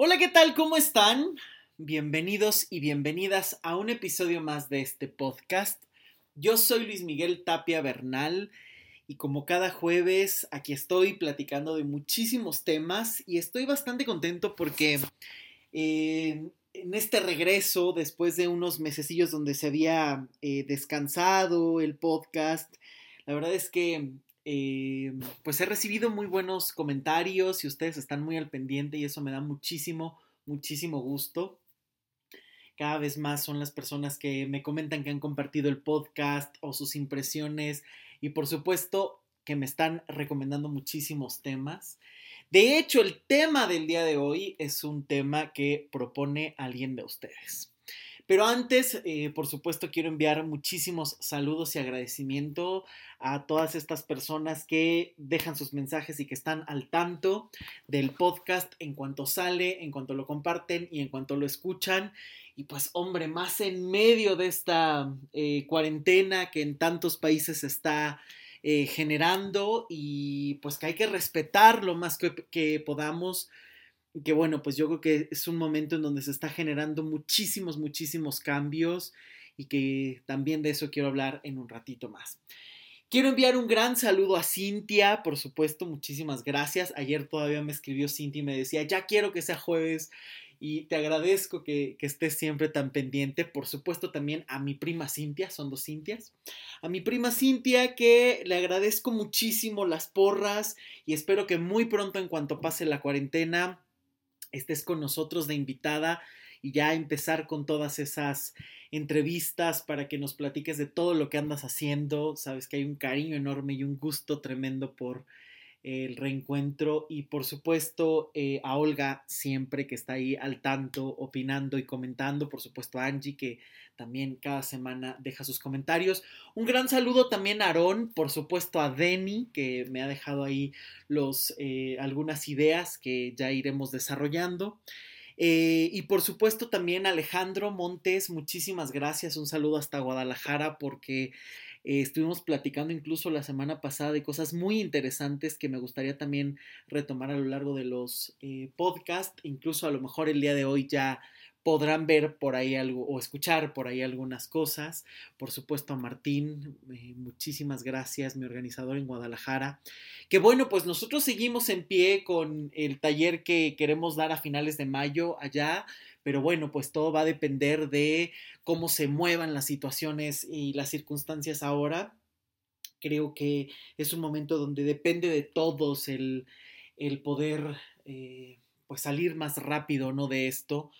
Hola, ¿qué tal? ¿Cómo están? Bienvenidos y bienvenidas a un episodio más de este podcast. Yo soy Luis Miguel Tapia Bernal y como cada jueves aquí estoy platicando de muchísimos temas y estoy bastante contento porque eh, en este regreso, después de unos mesecillos donde se había eh, descansado el podcast, la verdad es que eh, pues he recibido muy buenos comentarios y ustedes están muy al pendiente y eso me da muchísimo, muchísimo gusto. Cada vez más son las personas que me comentan que han compartido el podcast o sus impresiones y por supuesto que me están recomendando muchísimos temas. De hecho, el tema del día de hoy es un tema que propone alguien de ustedes. Pero antes, eh, por supuesto, quiero enviar muchísimos saludos y agradecimiento a todas estas personas que dejan sus mensajes y que están al tanto del podcast en cuanto sale, en cuanto lo comparten y en cuanto lo escuchan. Y pues, hombre, más en medio de esta eh, cuarentena que en tantos países está eh, generando y pues que hay que respetar lo más que, que podamos que bueno, pues yo creo que es un momento en donde se está generando muchísimos, muchísimos cambios y que también de eso quiero hablar en un ratito más. Quiero enviar un gran saludo a Cintia, por supuesto, muchísimas gracias. Ayer todavía me escribió Cintia y me decía, ya quiero que sea jueves y te agradezco que, que, estés siempre tan pendiente. Por supuesto también a mi prima Cintia, son dos Cintias. A mi prima Cintia que le agradezco muchísimo las porras y espero que muy pronto en cuanto pase la cuarentena estés con nosotros de invitada y ya empezar con todas esas entrevistas para que nos platiques de todo lo que andas haciendo. Sabes que hay un cariño enorme y un gusto tremendo por el reencuentro y por supuesto eh, a Olga siempre que está ahí al tanto, opinando y comentando, por supuesto a Angie que también cada semana deja sus comentarios. Un gran saludo también a Aarón, por supuesto a Denny que me ha dejado ahí los, eh, algunas ideas que ya iremos desarrollando. Eh, y por supuesto también Alejandro Montes, muchísimas gracias, un saludo hasta Guadalajara porque eh, estuvimos platicando incluso la semana pasada de cosas muy interesantes que me gustaría también retomar a lo largo de los eh, podcasts. Incluso a lo mejor el día de hoy ya podrán ver por ahí algo o escuchar por ahí algunas cosas. Por supuesto a Martín, eh, muchísimas gracias, mi organizador en Guadalajara. Que bueno, pues nosotros seguimos en pie con el taller que queremos dar a finales de mayo allá pero bueno, pues todo va a depender de cómo se muevan las situaciones y las circunstancias ahora. Creo que es un momento donde depende de todos el, poder eh, pues salir más rápido ¿no? de esto.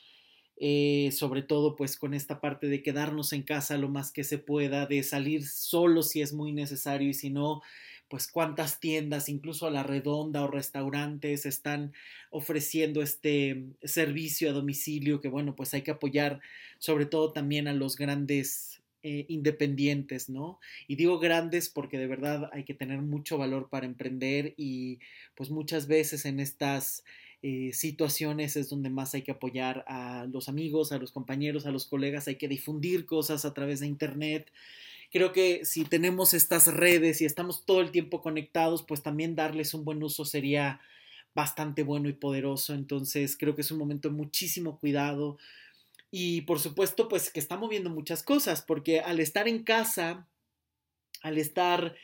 Eh, sobre todo pues con esta parte de quedarnos en casa lo más que se pueda, de salir solo si es muy necesario y si no, pues cuántas tiendas, incluso a la redonda o restaurantes están ofreciendo este servicio a domicilio que bueno, pues hay que apoyar sobre todo también a los grandes eh, independientes, ¿no? Y digo grandes porque de verdad hay que tener mucho valor para emprender y pues muchas veces en estas eh, situaciones es donde más hay que apoyar a los amigos, a los compañeros, a los colegas, hay que difundir cosas a través de Internet, creo que si tenemos estas redes y estamos todo el tiempo conectados, pues también darles un buen uso sería bastante bueno y poderoso. Entonces creo que es un momento de muchísimo cuidado. Y por supuesto, pues que está moviendo muchas cosas, porque al estar en casa, al estar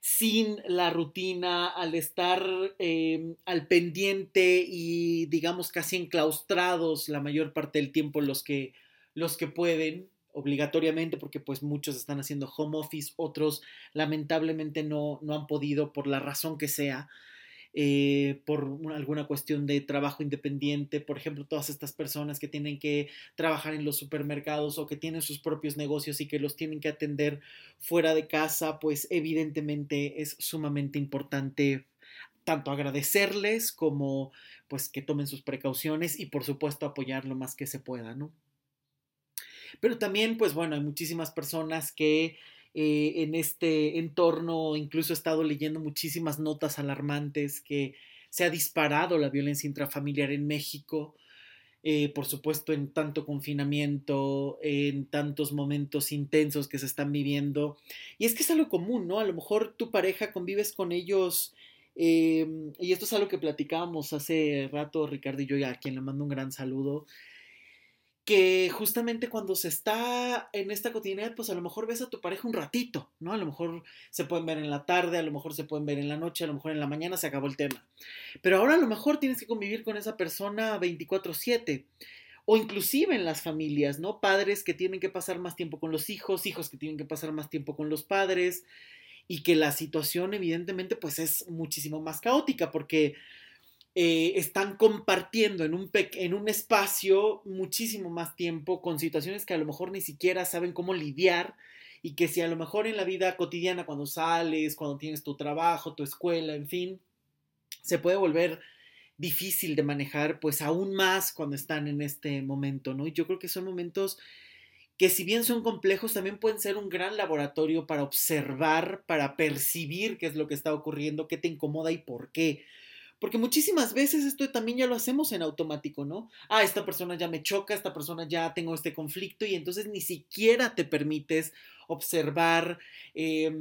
sin la rutina, al estar eh, al pendiente y digamos casi enclaustrados la mayor parte del tiempo los que, los que pueden, obligatoriamente porque pues muchos están haciendo home office, otros lamentablemente no, no han podido por la razón que sea, eh, por alguna cuestión de trabajo independiente, por ejemplo, todas estas personas que tienen que trabajar en los supermercados o que tienen sus propios negocios y que los tienen que atender fuera de casa, pues evidentemente es sumamente importante tanto agradecerles como pues que tomen sus precauciones y por supuesto apoyar lo más que se pueda, ¿no? Pero también, pues bueno, hay muchísimas personas que eh, en este entorno, incluso he estado leyendo muchísimas notas alarmantes que se ha disparado la violencia intrafamiliar en México. Eh, por supuesto, en tanto confinamiento, en tantos momentos intensos que se están viviendo. Y es que es algo común, ¿no? A lo mejor tu pareja convives con ellos Em, y esto es algo que platicábamos hace rato Ricardo y yo, a quien le mando un gran saludo, que justamente cuando se está en esta cotidianidad, pues a lo mejor ves a tu pareja un ratito, ¿no? A lo mejor se pueden ver en la tarde, a lo mejor se pueden ver en la noche, a lo mejor en la mañana se acabó el tema. Pero ahora a lo mejor tienes que convivir con esa persona 24/7 o inclusive en las familias, ¿no? Padres que tienen que pasar más tiempo con los hijos, hijos que tienen que pasar más tiempo con los padres y que la situación evidentemente pues es muchísimo más caótica porque eh, están compartiendo en un, en un espacio muchísimo más tiempo con situaciones que a lo mejor ni siquiera saben cómo lidiar y que si a lo mejor en la vida cotidiana, cuando sales, cuando tienes tu trabajo, tu escuela, en fin, se puede volver difícil de manejar, pues aún más cuando están en este momento, ¿no? Y yo creo que son momentos que si bien son complejos, también pueden ser un gran laboratorio para observar, para percibir qué es lo que está ocurriendo, qué te incomoda y por qué. Porque muchísimas veces esto también ya lo hacemos en automático, ¿no? Ah, esta persona ya me choca, esta persona ya tengo este conflicto y entonces ni siquiera te permites observar, eh,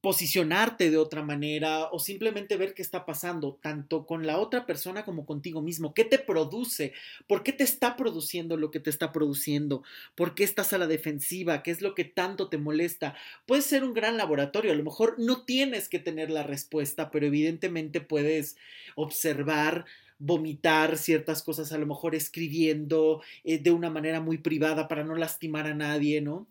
posicionarte de otra manera o simplemente ver qué está pasando, tanto con la otra persona como contigo mismo. ¿Qué te produce? ¿Por qué te está produciendo lo que te está produciendo? ¿Por qué estás a la defensiva? ¿Qué es lo que tanto te molesta? Puede ser un gran laboratorio, a lo mejor no tienes que tener la respuesta, pero evidentemente puedes observar vomitar ciertas cosas, a lo mejor escribiendo eh, de una manera muy privada para no lastimar a nadie, ¿no?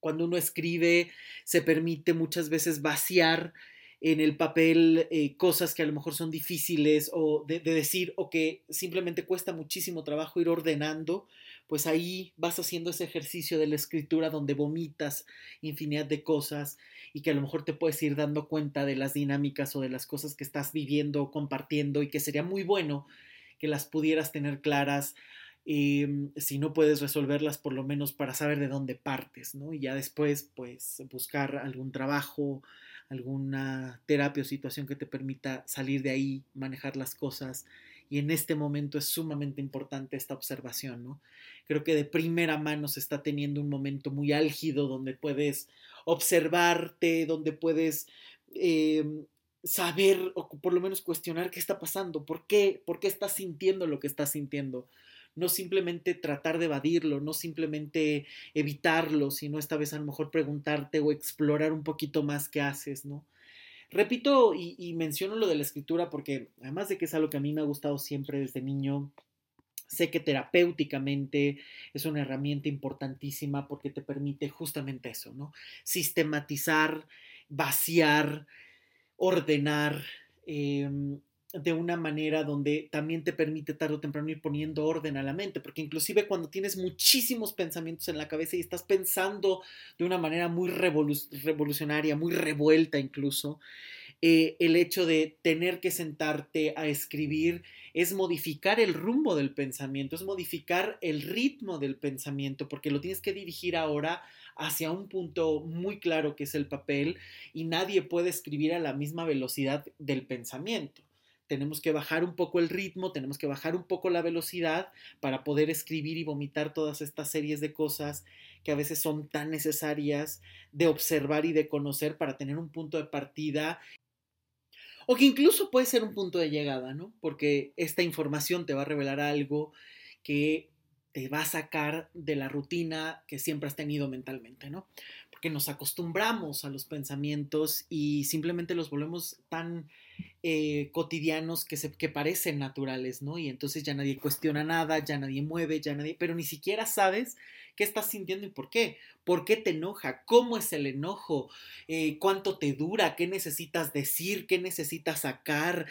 Cuando uno escribe, se permite muchas veces vaciar en el papel eh, cosas que a lo mejor son difíciles o de, decir o que simplemente cuesta muchísimo trabajo ir ordenando, pues ahí vas haciendo ese ejercicio de la escritura donde vomitas infinidad de cosas y que a lo mejor te puedes ir dando cuenta de las dinámicas o de las cosas que estás viviendo o compartiendo y que sería muy bueno que las pudieras tener claras Em, si no puedes resolverlas, por lo menos para saber de dónde partes, ¿no? Y ya después, pues, buscar algún trabajo, alguna terapia o situación que te permita salir de ahí, manejar las cosas. Y en este momento es sumamente importante esta observación, ¿no? Creo que de primera mano se está teniendo un momento muy álgido donde puedes observarte, donde puedes em, saber o por lo menos cuestionar qué está pasando, por qué, por qué estás sintiendo lo que estás sintiendo no simplemente tratar de evadirlo, no simplemente evitarlo, sino esta vez a lo mejor preguntarte o explorar un poquito más qué haces, ¿no? Repito y, menciono lo de la escritura porque además de que es algo que a mí me ha gustado siempre desde niño, sé que terapéuticamente es una herramienta importantísima porque te permite justamente eso, ¿no? Sistematizar, vaciar, ordenar, em, de una manera donde también te permite tarde o temprano ir poniendo orden a la mente, porque inclusive cuando tienes muchísimos pensamientos en la cabeza y estás pensando de una manera muy revolucionaria, muy revuelta incluso, eh, el hecho de tener que sentarte a escribir es modificar el rumbo del pensamiento, es modificar el ritmo del pensamiento, porque lo tienes que dirigir ahora hacia un punto muy claro que es el papel y nadie puede escribir a la misma velocidad del pensamiento tenemos que bajar un poco el ritmo, tenemos que bajar un poco la velocidad para poder escribir y vomitar todas estas series de cosas que a veces son tan necesarias de observar y de conocer para tener un punto de partida o que incluso puede ser un punto de llegada, ¿no? Porque esta información te va a revelar algo que te va a sacar de la rutina que siempre has tenido mentalmente, ¿no? Porque nos acostumbramos a los pensamientos y simplemente los volvemos tan eh, cotidianos que, se, que parecen naturales, ¿no? Y entonces ya nadie cuestiona nada, ya nadie mueve, ya nadie, pero ni siquiera sabes qué estás sintiendo y por qué. ¿Por qué te enoja? ¿Cómo es el enojo? Eh, ¿Cuánto te dura? ¿Qué necesitas decir? ¿Qué necesitas sacar?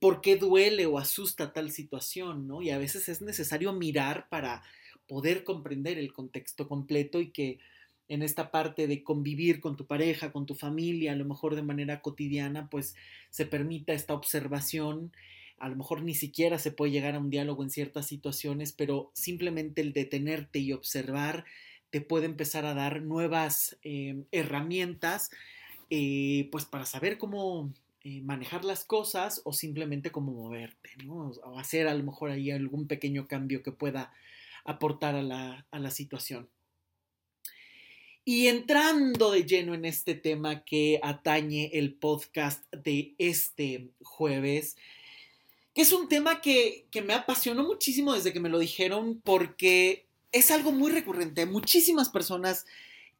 ¿Por qué duele o asusta tal situación? ¿no? Y a veces es necesario mirar para poder comprender el contexto completo y que en esta parte de convivir con tu pareja, con tu familia, a lo mejor de manera cotidiana, pues se permita esta observación. A lo mejor ni siquiera se puede llegar a un diálogo en ciertas situaciones, pero simplemente el detenerte y observar te puede empezar a dar nuevas eh, herramientas, eh, pues para saber cómo eh, manejar las cosas o simplemente cómo moverte, ¿no? O hacer a lo mejor ahí algún pequeño cambio que pueda aportar a la, a la situación. Y entrando de lleno en este tema que atañe el podcast de este jueves, es un tema que, me apasionó muchísimo desde que me lo dijeron porque es algo muy recurrente. Muchísimas personas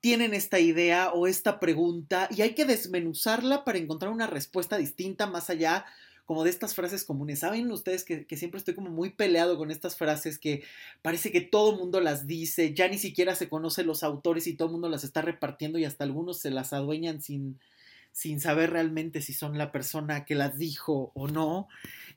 tienen esta idea o esta pregunta y hay que desmenuzarla para encontrar una respuesta distinta más allá como de estas frases comunes. Saben ustedes que, siempre estoy como muy peleado con estas frases que parece que todo mundo las dice, ya ni siquiera se conocen los autores y todo el mundo las está repartiendo y hasta algunos se las adueñan sin, sin saber realmente si son la persona que las dijo o no,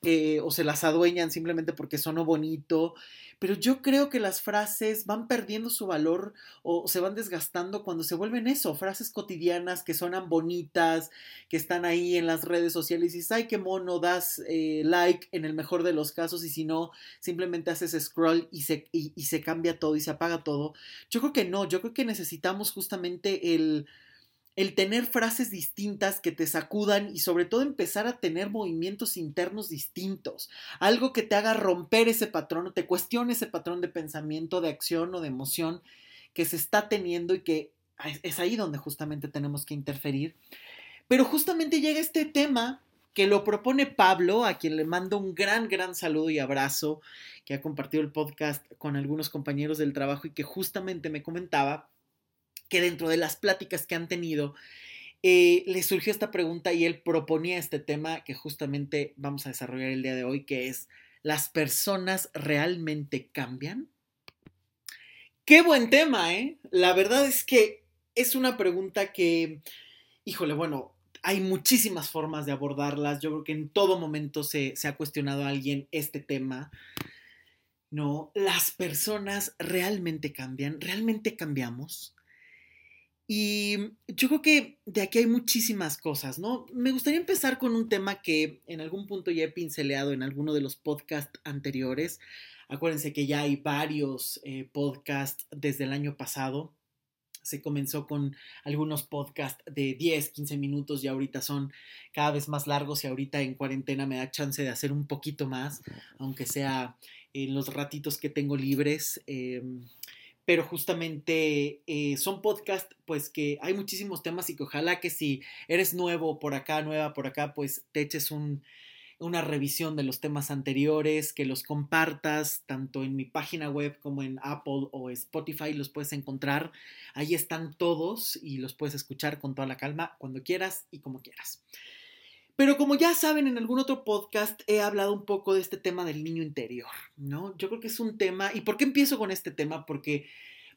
eh, o se las adueñan simplemente porque sonó bonito. Pero yo creo que las frases van perdiendo su valor o se van desgastando cuando se vuelven eso, frases cotidianas que suenan bonitas, que están ahí en las redes sociales y dices, ay, qué mono, das eh, like en el mejor de los casos y si no, simplemente haces scroll y se, y se cambia todo y se apaga todo. Yo creo que no, yo creo que necesitamos justamente el el tener frases distintas que te sacudan y sobre todo empezar a tener movimientos internos distintos, algo que te haga romper ese patrón o te cuestione ese patrón de pensamiento, de acción o de emoción que se está teniendo y que es ahí donde justamente tenemos que interferir. Pero justamente llega este tema que lo propone Pablo, a quien le mando un gran, gran saludo y abrazo, que ha compartido el podcast con algunos compañeros del trabajo y que justamente me comentaba que dentro de las pláticas que han tenido, eh, le surgió esta pregunta y él proponía este tema que justamente vamos a desarrollar el día de hoy, que es, ¿las personas realmente cambian? Qué buen tema, ¿eh? La verdad es que es una pregunta que, híjole, bueno, hay muchísimas formas de abordarlas. Yo creo que en todo momento se, se ha cuestionado a alguien este tema. No, las personas realmente cambian, realmente cambiamos. Y yo creo que de aquí hay muchísimas cosas, ¿no? Me gustaría empezar con un tema que en algún punto ya he pinceleado en alguno de los podcasts anteriores. Acuérdense que ya hay varios eh, podcasts desde el año pasado. Se comenzó con algunos podcasts de 10, 15 minutos y ahorita son cada vez más largos y ahorita en cuarentena me da chance de hacer un poquito más, aunque sea en los ratitos que tengo libres. Em, pero justamente eh, son podcasts pues que hay muchísimos temas y que ojalá que si eres nuevo por acá, nueva por acá, pues te eches una revisión de los temas anteriores, que los compartas tanto en mi página web como en Apple o Spotify, los puedes encontrar. Ahí están todos y los puedes escuchar con toda la calma cuando quieras y como quieras. Pero como ya saben, en algún otro podcast he hablado un poco de este tema del niño interior, ¿no? Yo creo que es un tema, ¿y por qué empiezo con este tema? Porque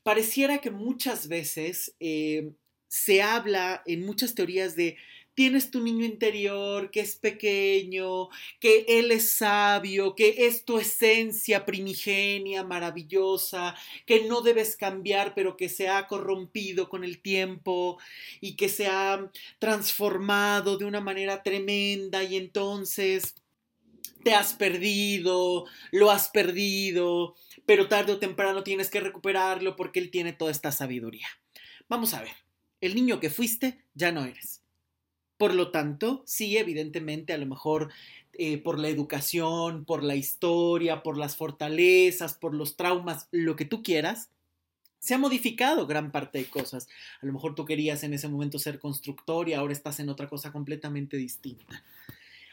pareciera que muchas veces eh, se habla en muchas teorías de tienes tu niño interior que es pequeño, que él es sabio, que es tu esencia primigenia, maravillosa, que no debes cambiar, pero que se ha corrompido con el tiempo y que se ha transformado de una manera tremenda y entonces te has perdido, lo has perdido, pero tarde o temprano tienes que recuperarlo porque él tiene toda esta sabiduría. Vamos a ver, el niño que fuiste ya no eres. Por lo tanto, sí, evidentemente, a lo mejor eh, por la educación, por la historia, por las fortalezas, por los traumas, lo que tú quieras, se ha modificado gran parte de cosas. A lo mejor tú querías en ese momento ser constructor y ahora estás en otra cosa completamente distinta.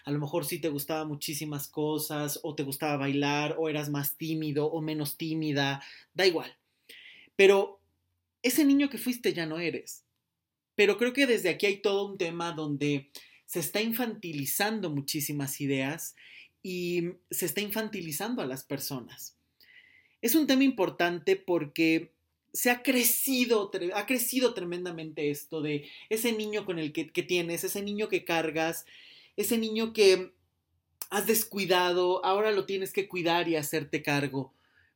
A lo mejor sí te gustaba muchísimas cosas, o te gustaba bailar, o eras más tímido o menos tímida, da igual. Pero ese niño que fuiste ya no eres. Pero creo que desde aquí hay todo un tema donde se está infantilizando muchísimas ideas y se está infantilizando a las personas. Es un tema importante porque se ha crecido, ha crecido tremendamente esto de ese niño con el que, que tienes, ese niño que cargas, ese niño que has descuidado, ahora lo tienes que cuidar y hacerte cargo.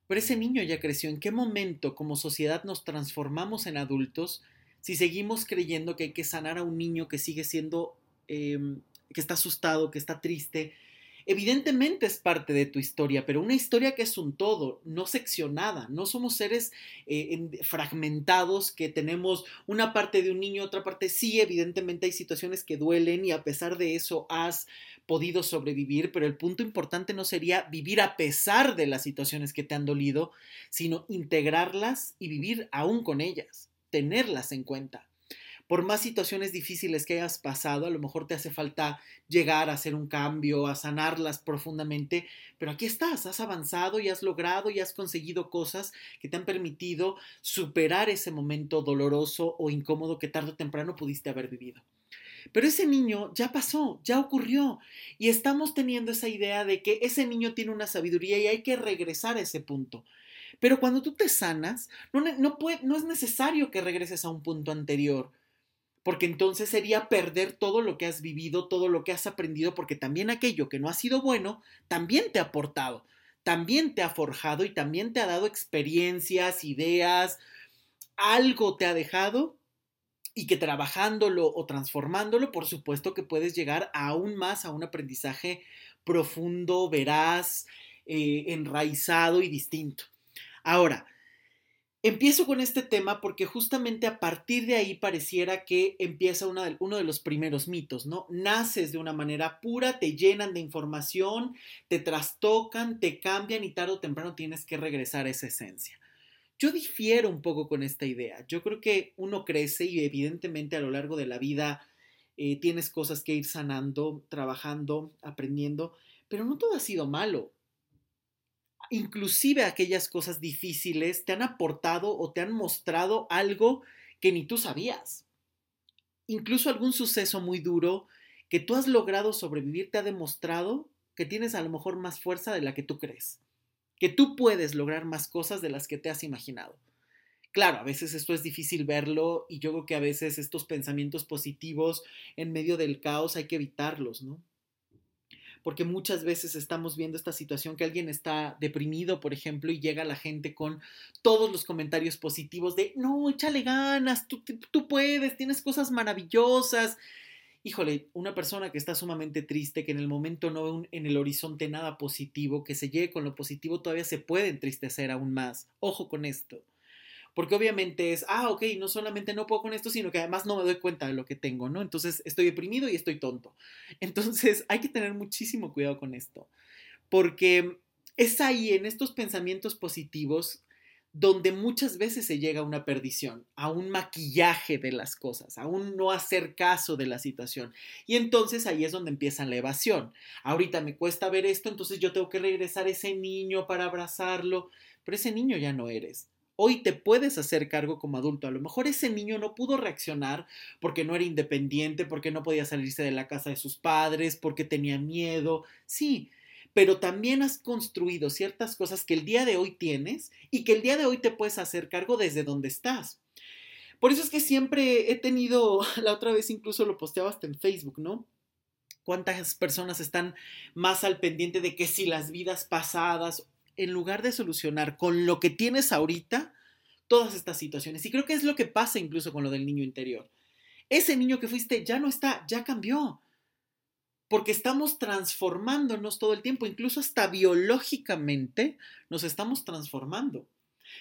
Pero ese niño ya creció. ¿En qué momento como sociedad nos transformamos en adultos si seguimos creyendo que hay que sanar a un niño que sigue siendo, em, que está asustado, que está triste, evidentemente es parte de tu historia, pero una historia que es un todo, no seccionada. No somos seres eh, fragmentados que tenemos una parte de un niño, otra parte. Sí, evidentemente hay situaciones que duelen y a pesar de eso has podido sobrevivir, pero el punto importante no sería vivir a pesar de las situaciones que te han dolido, sino integrarlas y vivir aún con ellas tenerlas en cuenta. Por más situaciones difíciles que hayas pasado, a lo mejor te hace falta llegar a hacer un cambio, a sanarlas profundamente, pero aquí estás, has avanzado y has logrado y has conseguido cosas que te han permitido superar ese momento doloroso o incómodo que tarde o temprano pudiste haber vivido. Pero ese niño ya pasó, ya ocurrió. Y estamos teniendo esa idea de que ese niño tiene una sabiduría y hay que regresar a ese punto. Pero cuando tú te sanas, no, es necesario que regreses a un punto anterior, porque entonces sería perder todo lo que has vivido, todo lo que has aprendido, porque también aquello que no ha sido bueno, también te ha aportado, también te ha forjado y también te ha dado experiencias, ideas, algo te ha dejado y que trabajándolo o transformándolo, por supuesto que puedes llegar aún más a un aprendizaje profundo, veraz, eh, enraizado y distinto. Ahora, empiezo con este tema porque justamente a partir de ahí pareciera que empieza uno de los primeros mitos, ¿no? Naces de una manera pura, te llenan de información, te trastocan, te cambian y tarde o temprano tienes que regresar a esa esencia. Yo difiero un poco con esta idea. Yo creo que uno crece y evidentemente a lo largo de la vida eh, tienes cosas que ir sanando, trabajando, aprendiendo, pero no todo ha sido malo. Inclusive aquellas cosas difíciles te han aportado o te han mostrado algo que ni tú sabías. Incluso algún suceso muy duro que tú has logrado sobrevivir te ha demostrado que tienes a lo mejor más fuerza de la que tú crees que tú puedes lograr más cosas de las que te has imaginado. Claro, a veces esto es difícil verlo y yo creo que a veces estos pensamientos positivos en medio del caos hay que evitarlos, ¿no? Porque muchas veces estamos viendo esta situación que alguien está deprimido, por ejemplo, y llega la gente con todos los comentarios positivos de, no, échale ganas, tú, tú puedes, tienes cosas maravillosas, híjole, una persona que está sumamente triste, que en el momento no ve en el horizonte nada positivo, que se llegue con lo positivo, todavía se puede entristecer aún más. Ojo con esto. Porque obviamente es, ah, ok, no solamente no puedo con esto, sino que además no me doy cuenta de lo que tengo, ¿no? Entonces estoy deprimido y estoy tonto. Entonces hay que tener muchísimo cuidado con esto. Porque es ahí, en estos pensamientos positivos, donde muchas veces se llega a una perdición, a un maquillaje de las cosas, a un no hacer caso de la situación. Y entonces ahí es donde empieza la evasión. Ahorita me cuesta ver esto, entonces yo tengo que regresar a ese niño para abrazarlo, pero ese niño ya no eres. Hoy te puedes hacer cargo como adulto. A lo mejor ese niño no pudo reaccionar porque no era independiente, porque no podía salirse de la casa de sus padres, porque tenía miedo. Sí, pero también has construido ciertas cosas que el día de hoy tienes y que el día de hoy te puedes hacer cargo desde donde estás. Por eso es que siempre he tenido, la otra vez incluso lo posteaba hasta en Facebook, ¿no? ¿Cuántas personas están más al pendiente de que si las vidas pasadas, en lugar de solucionar con lo que tienes ahorita, todas estas situaciones? Y creo que es lo que pasa incluso con lo del niño interior. Ese niño que fuiste ya no está, ya cambió porque estamos transformándonos todo el tiempo, incluso hasta biológicamente nos estamos transformando.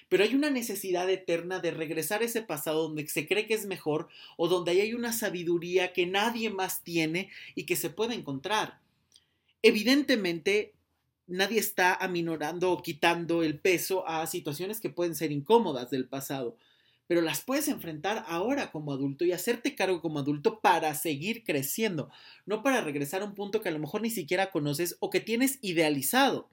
Pero hay una necesidad eterna de regresar a ese pasado donde se cree que es mejor o donde hay una sabiduría que nadie más tiene y que se puede encontrar. Evidentemente, nadie está aminorando o quitando el peso a situaciones que pueden ser incómodas del pasado, pero las puedes enfrentar ahora como adulto y hacerte cargo como adulto para seguir creciendo, no para regresar a un punto que a lo mejor ni siquiera conoces o que tienes idealizado.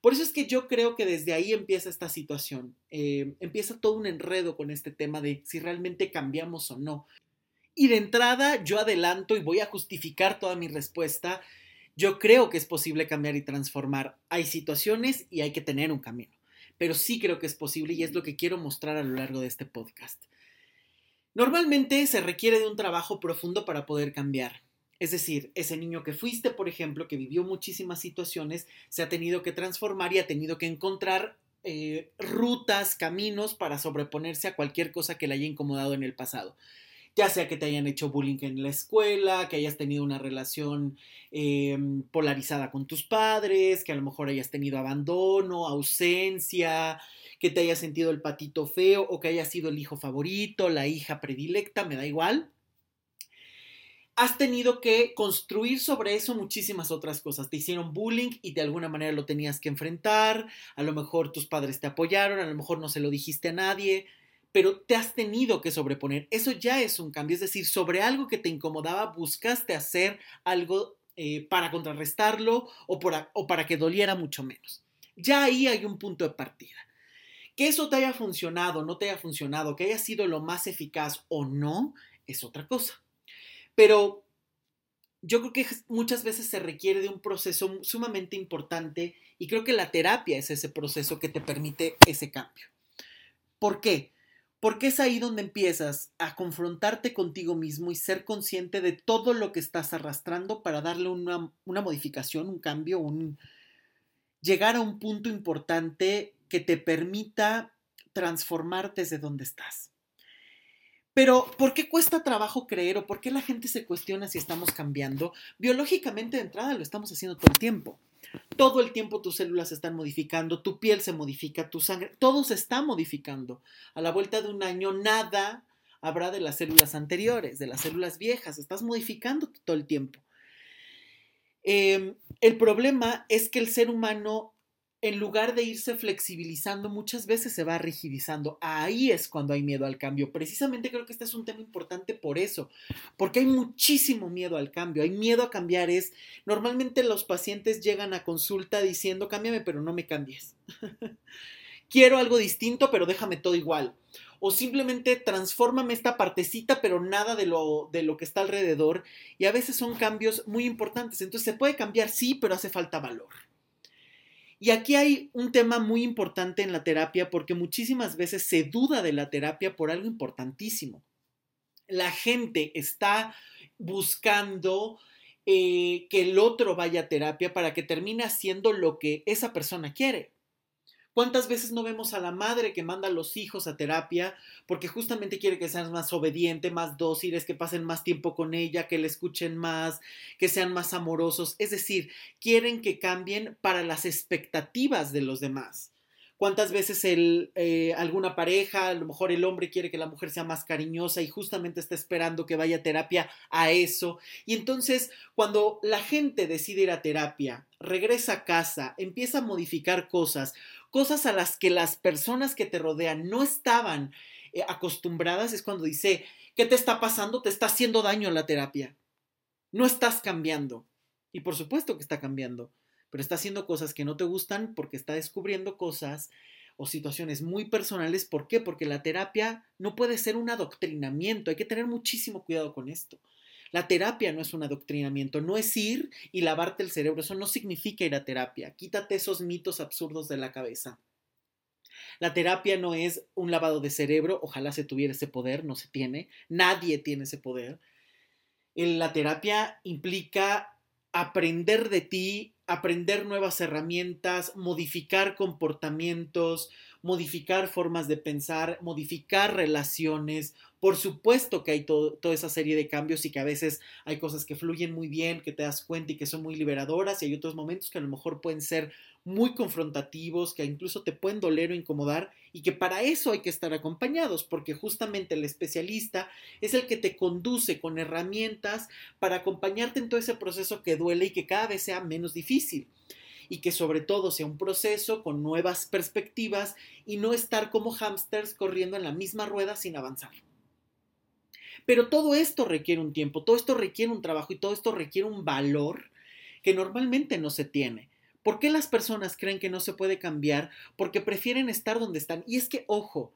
Por eso es que yo creo que desde ahí empieza esta situación, eh, empieza todo un enredo con este tema de si realmente cambiamos o no. Y de entrada yo adelanto y voy a justificar toda mi respuesta. Yo creo que es posible cambiar y transformar. Hay situaciones y hay que tener un camino pero sí creo que es posible y es lo que quiero mostrar a lo largo de este podcast. Normalmente se requiere de un trabajo profundo para poder cambiar. Es decir, ese niño que fuiste, por ejemplo, que vivió muchísimas situaciones, se ha tenido que transformar y ha tenido que encontrar eh, rutas, caminos para sobreponerse a cualquier cosa que le haya incomodado en el pasado ya sea que te hayan hecho bullying en la escuela, que hayas tenido una relación em, polarizada con tus padres, que a lo mejor hayas tenido abandono, ausencia, que te hayas sentido el patito feo o que hayas sido el hijo favorito, la hija predilecta, me da igual. Has tenido que construir sobre eso muchísimas otras cosas. Te hicieron bullying y de alguna manera lo tenías que enfrentar. A lo mejor tus padres te apoyaron, a lo mejor no se lo dijiste a nadie, pero te has tenido que sobreponer. Eso ya es un cambio, es decir, sobre algo que te incomodaba, buscaste hacer algo eh, para contrarrestarlo o, o para que doliera mucho menos. Ya ahí hay un punto de partida. Que eso te haya funcionado, no te haya funcionado, que haya sido lo más eficaz o no, es otra cosa. Pero yo creo que muchas veces se requiere de un proceso sumamente importante y creo que la terapia es ese proceso que te permite ese cambio. ¿Por qué? Porque es ahí donde empiezas a confrontarte contigo mismo y ser consciente de todo lo que estás arrastrando para darle una, modificación, un cambio, un llegar a un punto importante que te permita transformarte desde donde estás. Pero, ¿por qué cuesta trabajo creer o por qué la gente se cuestiona si estamos cambiando? Biológicamente de entrada lo estamos haciendo todo el tiempo. Todo el tiempo tus células se están modificando, tu piel se modifica, tu sangre, todo se está modificando. A la vuelta de un año nada habrá de las células anteriores, de las células viejas, estás modificando todo el tiempo. Em, el problema es que el ser humano en lugar de irse flexibilizando, muchas veces se va rigidizando. Ahí es cuando hay miedo al cambio. Precisamente creo que este es un tema importante por eso, porque hay muchísimo miedo al cambio. Hay miedo a cambiar. Es normalmente los pacientes llegan a consulta diciendo, cámbiame, pero no me cambies. Quiero algo distinto, pero déjame todo igual. O simplemente transfórmame esta partecita, pero nada de lo, de lo que está alrededor. Y a veces son cambios muy importantes. Entonces se puede cambiar, sí, pero hace falta valor. Y aquí hay un tema muy importante en la terapia porque muchísimas veces se duda de la terapia por algo importantísimo. La gente está buscando eh, que el otro vaya a terapia para que termine haciendo lo que esa persona quiere. ¿Cuántas veces no vemos a la madre que manda a los hijos a terapia porque justamente quiere que sean más obedientes, más dóciles, que pasen más tiempo con ella, que le escuchen más, que sean más amorosos? Es decir, quieren que cambien para las expectativas de los demás. ¿Cuántas veces eh, alguna pareja, a lo mejor el hombre quiere que la mujer sea más cariñosa y justamente está esperando que vaya terapia a eso? Y entonces, cuando la gente decide ir a terapia, regresa a casa, empieza a modificar cosas, cosas a las que las personas que te rodean no estaban eh, acostumbradas, es cuando dice, ¿qué te está pasando? Te está haciendo daño la terapia. No estás cambiando. Y por supuesto que está cambiando pero está haciendo cosas que no te gustan porque está descubriendo cosas o situaciones muy personales. ¿Por qué? Porque la terapia no puede ser un adoctrinamiento. Hay que tener muchísimo cuidado con esto. La terapia no es un adoctrinamiento, no es ir y lavarte el cerebro. Eso no significa ir a terapia. Quítate esos mitos absurdos de la cabeza. La terapia no es un lavado de cerebro, ojalá se tuviera ese poder, no se tiene, nadie tiene ese poder. La terapia implica aprender de ti, aprender nuevas herramientas, modificar comportamientos, modificar formas de pensar, modificar relaciones. Por supuesto que hay toda esa serie de cambios y que a veces hay cosas que fluyen muy bien, que te das cuenta y que son muy liberadoras y hay otros momentos que a lo mejor pueden ser muy confrontativos, que incluso te pueden doler o incomodar y que para eso hay que estar acompañados, porque justamente el especialista es el que te conduce con herramientas para acompañarte en todo ese proceso que duele y que cada vez sea menos difícil y que sobre todo sea un proceso con nuevas perspectivas y no estar como hámsters corriendo en la misma rueda sin avanzar. Pero todo esto requiere un tiempo, todo esto requiere un trabajo y todo esto requiere un valor que normalmente no se tiene. ¿Por qué las personas creen que no se puede cambiar? Porque prefieren estar donde están. Y es que, ojo,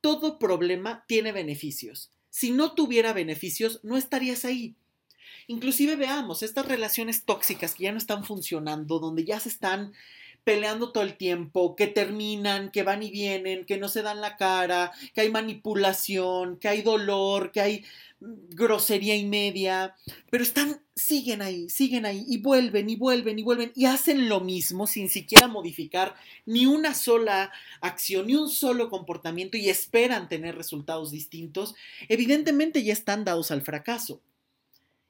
todo problema tiene beneficios. Si no tuviera beneficios, no estarías ahí. Inclusive veamos estas relaciones tóxicas que ya no están funcionando, donde ya se están peleando todo el tiempo, que terminan, que van y vienen, que no se dan la cara, que hay manipulación, que hay dolor, que hay grosería y media, pero están, siguen ahí, siguen ahí y vuelven y vuelven y vuelven y hacen lo mismo sin siquiera modificar ni una sola acción, ni un solo comportamiento y esperan tener resultados distintos, evidentemente ya están dados al fracaso.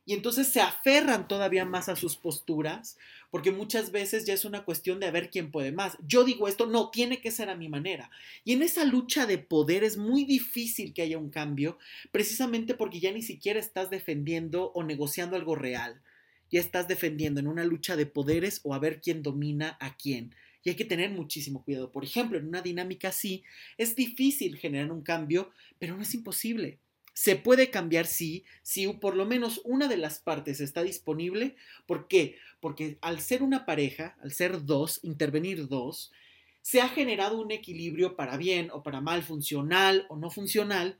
Y entonces se aferran todavía más a sus posturas, porque muchas veces ya es una cuestión de a ver quién puede más. Yo digo esto, no, tiene que ser a mi manera. Y en esa lucha de poder es muy difícil que haya un cambio, precisamente porque ya ni siquiera estás defendiendo o negociando algo real. Ya estás defendiendo en una lucha de poderes o a ver quién domina a quién. Y hay que tener muchísimo cuidado. Por ejemplo, en una dinámica así, es difícil generar un cambio, pero no es imposible. Se puede cambiar sí, si por lo menos una de las partes está disponible. ¿Por qué? Porque al ser una pareja, al ser dos, intervenir dos, se ha generado un equilibrio para bien o para mal, funcional o no funcional,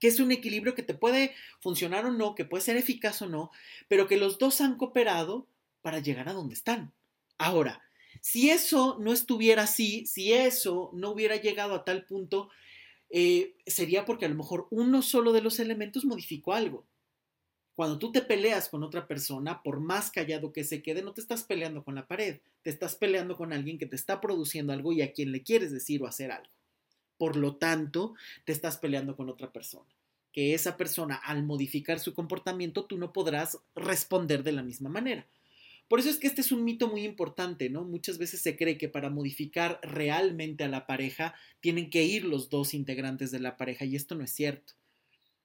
que es un equilibrio que te puede funcionar o no, que puede ser eficaz o no, pero que los dos han cooperado para llegar a donde están. Ahora, si eso no estuviera así, si eso no hubiera llegado a tal punto, eh, sería porque a lo mejor uno solo de los elementos modificó algo. Cuando tú te peleas con otra persona, por más callado que se quede, no te estás peleando con la pared, te estás peleando con alguien que te está produciendo algo y a quien le quieres decir o hacer algo. Por lo tanto, te estás peleando con otra persona. Que esa persona, al modificar su comportamiento, tú no podrás responder de la misma manera. Por eso es que este es un mito muy importante, ¿no? Muchas veces se cree que para modificar realmente a la pareja tienen que ir los dos integrantes de la pareja y esto no es cierto.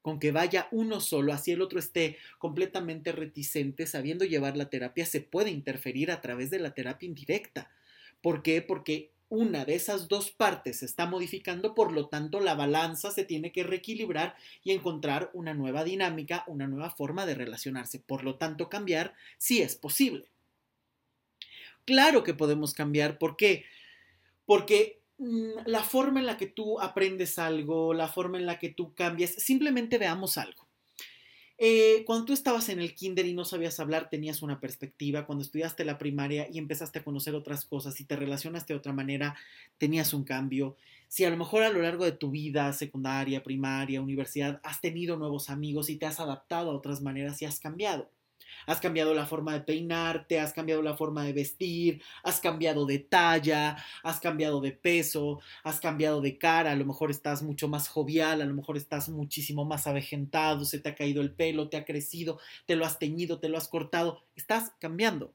Con que vaya uno solo, así el otro esté completamente reticente, sabiendo llevar la terapia, se puede interferir a través de la terapia indirecta. ¿Por qué? Porque una de esas dos partes se está modificando, por lo tanto la balanza se tiene que reequilibrar y encontrar una nueva dinámica, una nueva forma de relacionarse. Por lo tanto, cambiar sí es posible. Claro que podemos cambiar, ¿por qué? Porque mm, la forma en la que tú aprendes algo, la forma en la que tú cambias, simplemente veamos algo. Eh, cuando tú estabas en el kinder y no sabías hablar, tenías una perspectiva. Cuando estudiaste la primaria y empezaste a conocer otras cosas y te relacionaste de otra manera, tenías un cambio. Si a lo mejor a lo largo de tu vida, secundaria, primaria, universidad, has tenido nuevos amigos y te has adaptado a otras maneras y has cambiado. Has cambiado la forma de peinarte, has cambiado la forma de vestir, has cambiado de talla, has cambiado de peso, has cambiado de cara, a lo mejor estás mucho más jovial, a lo mejor estás muchísimo más avejentado, se te ha caído el pelo, te ha crecido, te lo has teñido, te lo has cortado, estás cambiando.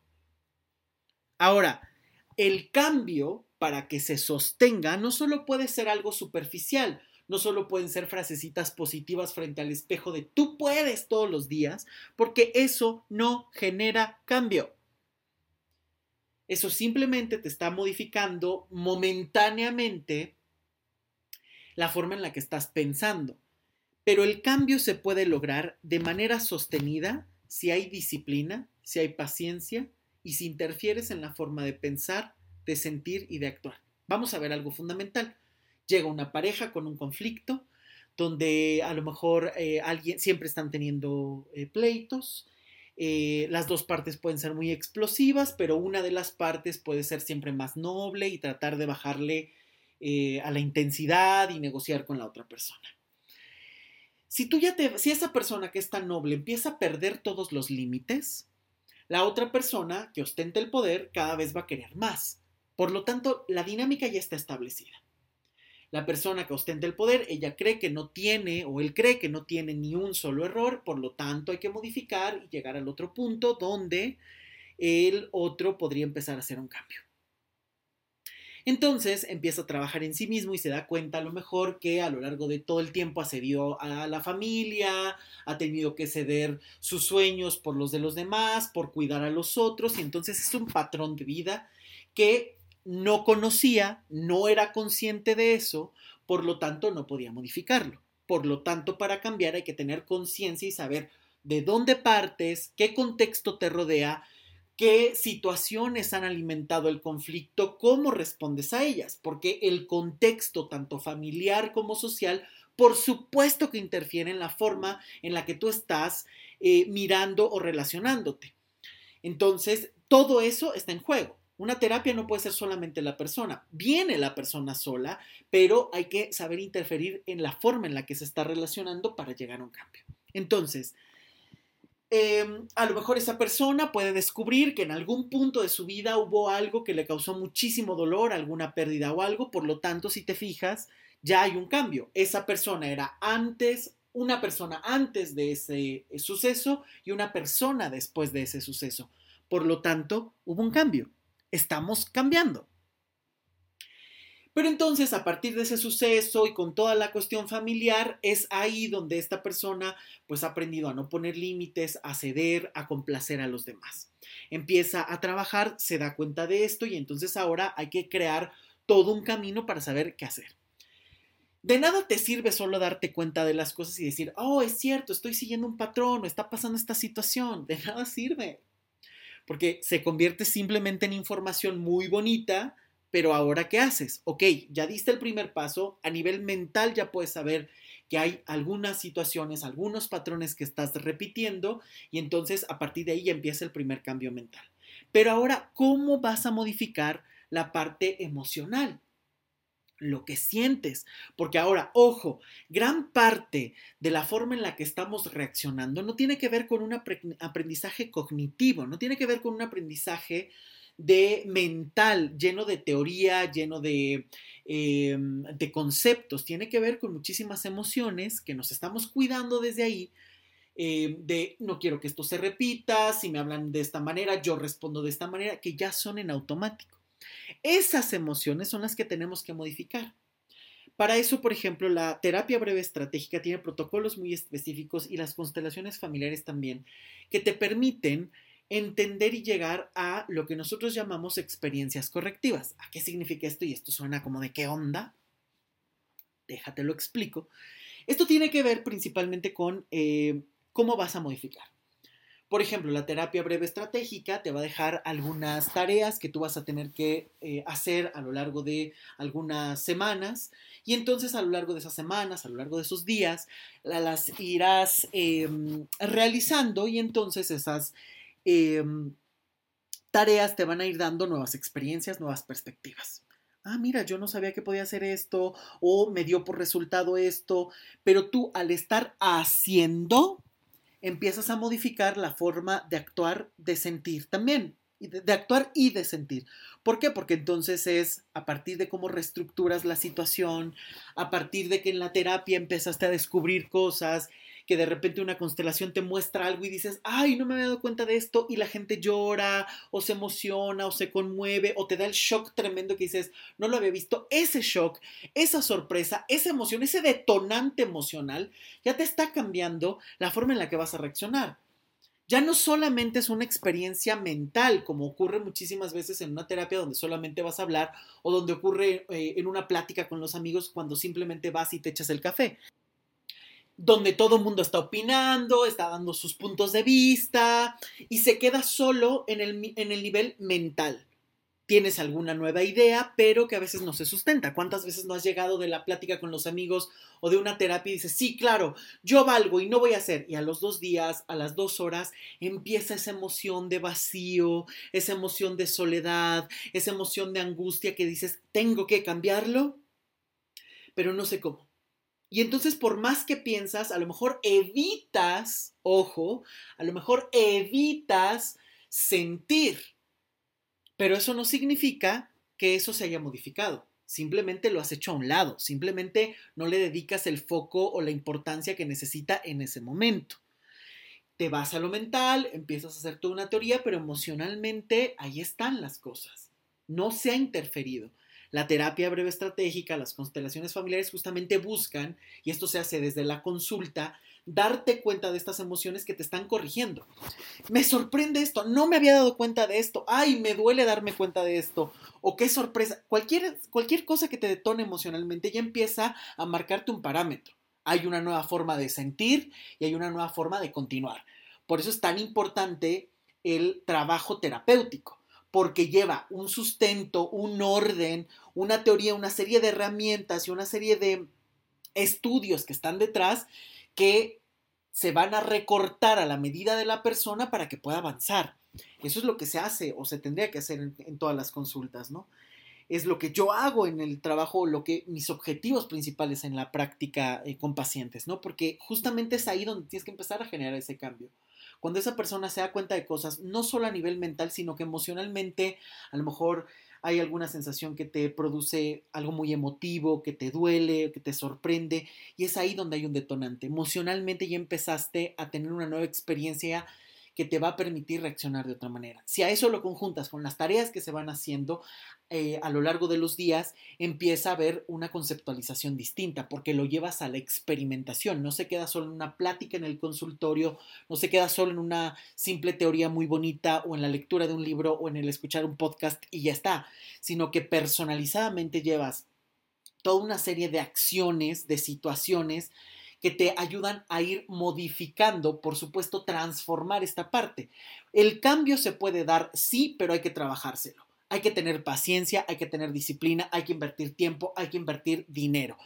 Ahora, el cambio para que se sostenga no solo puede ser algo superficial, no solo pueden ser frasecitas positivas frente al espejo de tú puedes todos los días, porque eso no genera cambio. Eso simplemente te está modificando momentáneamente la forma en la que estás pensando. Pero el cambio se puede lograr de manera sostenida si hay disciplina, si hay paciencia y si interfieres en la forma de pensar, de sentir y de actuar. Vamos a ver algo fundamental llega una pareja con un conflicto donde a lo mejor eh, alguien siempre están teniendo eh, pleitos. Eh, las dos partes pueden ser muy explosivas, pero una de las partes puede ser siempre más noble y tratar de bajarle a la intensidad y negociar con la otra persona. Si tú ya te, si esa persona que es tan noble empieza a perder todos los límites, la otra persona que ostenta el poder cada vez va a querer más. Por lo tanto, la dinámica ya está establecida la persona que ostenta el poder, ella cree que no tiene o él cree que no tiene ni un solo error, por lo tanto hay que modificar y llegar al otro punto donde el otro podría empezar a hacer un cambio. Entonces empieza a trabajar en sí mismo y se da cuenta a lo mejor que a lo largo de todo el tiempo ha cedido a la familia, ha tenido que ceder sus sueños por los de los demás, por cuidar a los otros y entonces es un patrón de vida que no conocía, no era consciente de eso, por lo tanto no podía modificarlo. Por lo tanto, para cambiar hay que tener conciencia y saber de dónde partes, qué contexto te rodea, qué situaciones han alimentado el conflicto, cómo respondes a ellas, porque el contexto, tanto familiar como social, por supuesto que interfiere en la forma en la que tú estás eh, mirando o relacionándote. Entonces, todo eso está en juego. Una terapia no puede ser solamente la persona. Viene la persona sola, pero hay que saber interferir en la forma en la que se está relacionando para llegar a un cambio. Entonces, em, a lo mejor esa persona puede descubrir que en algún punto de su vida hubo algo que le causó muchísimo dolor, alguna pérdida o algo, por lo tanto, si te fijas, ya hay un cambio. Esa persona era antes, una persona antes de ese suceso y una persona después de ese suceso. Por lo tanto, hubo un cambio estamos cambiando. Pero entonces, a partir de ese suceso y con toda la cuestión familiar, es ahí donde esta persona pues ha aprendido a no poner límites, a ceder, a complacer a los demás. Empieza a trabajar, se da cuenta de esto y entonces ahora hay que crear todo un camino para saber qué hacer. De nada te sirve solo darte cuenta de las cosas y decir, oh, es cierto, estoy siguiendo un patrón está pasando esta situación. De nada sirve. Porque se convierte simplemente en información muy bonita, pero ahora, ¿qué haces? Ok, ya diste el primer paso, a nivel mental ya puedes saber que hay algunas situaciones, algunos patrones que estás repitiendo y entonces a partir de ahí empieza el primer cambio mental. Pero ahora, ¿cómo vas a modificar la parte emocional? Lo que sientes. Porque ahora, ojo, gran parte de la forma en la que estamos reaccionando no tiene que ver con un aprendizaje cognitivo, no tiene que ver con un aprendizaje de mental, lleno de teoría, lleno de, em, de conceptos, tiene que ver con muchísimas emociones que nos estamos cuidando desde ahí, em, de no quiero que esto se repita, si me hablan de esta manera, yo respondo de esta manera, que ya son en automático. Esas emociones son las que tenemos que modificar. Para eso, por ejemplo, la terapia breve estratégica tiene protocolos muy específicos y las constelaciones familiares también, que te permiten entender y llegar a lo que nosotros llamamos experiencias correctivas. ¿A qué significa esto? Y esto suena como de qué onda. Déjate lo explico. Esto tiene que ver principalmente con eh, cómo vas a modificar. Por ejemplo, la terapia breve estratégica te va a dejar algunas tareas que tú vas a tener que eh, hacer a lo largo de algunas semanas y entonces a lo largo de esas semanas, a lo largo de esos días, las irás em, realizando y entonces esas Em, tareas te van a ir dando nuevas experiencias, nuevas perspectivas. Ah, mira, yo no sabía que podía hacer esto o me dio por resultado esto, pero tú al estar haciendo, empiezas a modificar la forma de actuar, de sentir también, de, actuar y de sentir. ¿Por qué? Porque entonces es a partir de cómo reestructuras la situación, a partir de que en la terapia empezaste a descubrir cosas que de repente una constelación te muestra algo y dices, ay, no me había dado cuenta de esto, y la gente llora, o se emociona, o se conmueve, o te da el shock tremendo que dices, no lo había visto. Ese shock, esa sorpresa, esa emoción, ese detonante emocional, ya te está cambiando la forma en la que vas a reaccionar. Ya no solamente es una experiencia mental, como ocurre muchísimas veces en una terapia donde solamente vas a hablar o donde ocurre eh, en una plática con los amigos cuando simplemente vas y te echas el café donde todo el mundo está opinando, está dando sus puntos de vista y se queda solo en el, en el nivel mental. Tienes alguna nueva idea, pero que a veces no se sustenta. ¿Cuántas veces no has llegado de la plática con los amigos o de una terapia y dices, sí, claro, yo valgo y no voy a hacer? Y a los dos días, a las dos horas, empieza esa emoción de vacío, esa emoción de soledad, esa emoción de angustia que dices, tengo que cambiarlo, pero no sé cómo. Y entonces, por más que piensas, a lo mejor evitas, ojo, a lo mejor evitas sentir. Pero eso no significa que eso se haya modificado. Simplemente lo has hecho a un lado. Simplemente no le dedicas el foco o la importancia que necesita en ese momento. Te vas a lo mental, empiezas a hacer toda una teoría, pero emocionalmente ahí están las cosas. No se ha interferido. La terapia breve estratégica, las constelaciones familiares justamente buscan, y esto se hace desde la consulta, darte cuenta de estas emociones que te están corrigiendo. Me sorprende esto, no me había dado cuenta de esto, ay, me duele darme cuenta de esto, o qué sorpresa, cualquier, cualquier cosa que te detone emocionalmente ya empieza a marcarte un parámetro. Hay una nueva forma de sentir y hay una nueva forma de continuar. Por eso es tan importante el trabajo terapéutico porque lleva un sustento, un orden, una teoría, una serie de herramientas y una serie de estudios que están detrás que se van a recortar a la medida de la persona para que pueda avanzar. Eso es lo que se hace o se tendría que hacer en, todas las consultas, ¿no? Es lo que yo hago en el trabajo, lo que mis objetivos principales en la práctica eh, con pacientes, ¿no? Porque justamente es ahí donde tienes que empezar a generar ese cambio. Cuando esa persona se da cuenta de cosas, no solo a nivel mental, sino que emocionalmente, a lo mejor hay alguna sensación que te produce algo muy emotivo, que te duele, que te sorprende, y es ahí donde hay un detonante. Emocionalmente ya empezaste a tener una nueva experiencia que te va a permitir reaccionar de otra manera. Si a eso lo conjuntas con las tareas que se van haciendo eh, a lo largo de los días, empieza a haber una conceptualización distinta, porque lo llevas a la experimentación, no se queda solo en una plática en el consultorio, no se queda solo en una simple teoría muy bonita o en la lectura de un libro o en el escuchar un podcast y ya está, sino que personalizadamente llevas toda una serie de acciones, de situaciones que te ayudan a ir modificando, por supuesto, transformar esta parte. El cambio se puede dar, sí, pero hay que trabajárselo. Hay que tener paciencia, hay que tener disciplina, hay que invertir tiempo, hay que invertir dinero.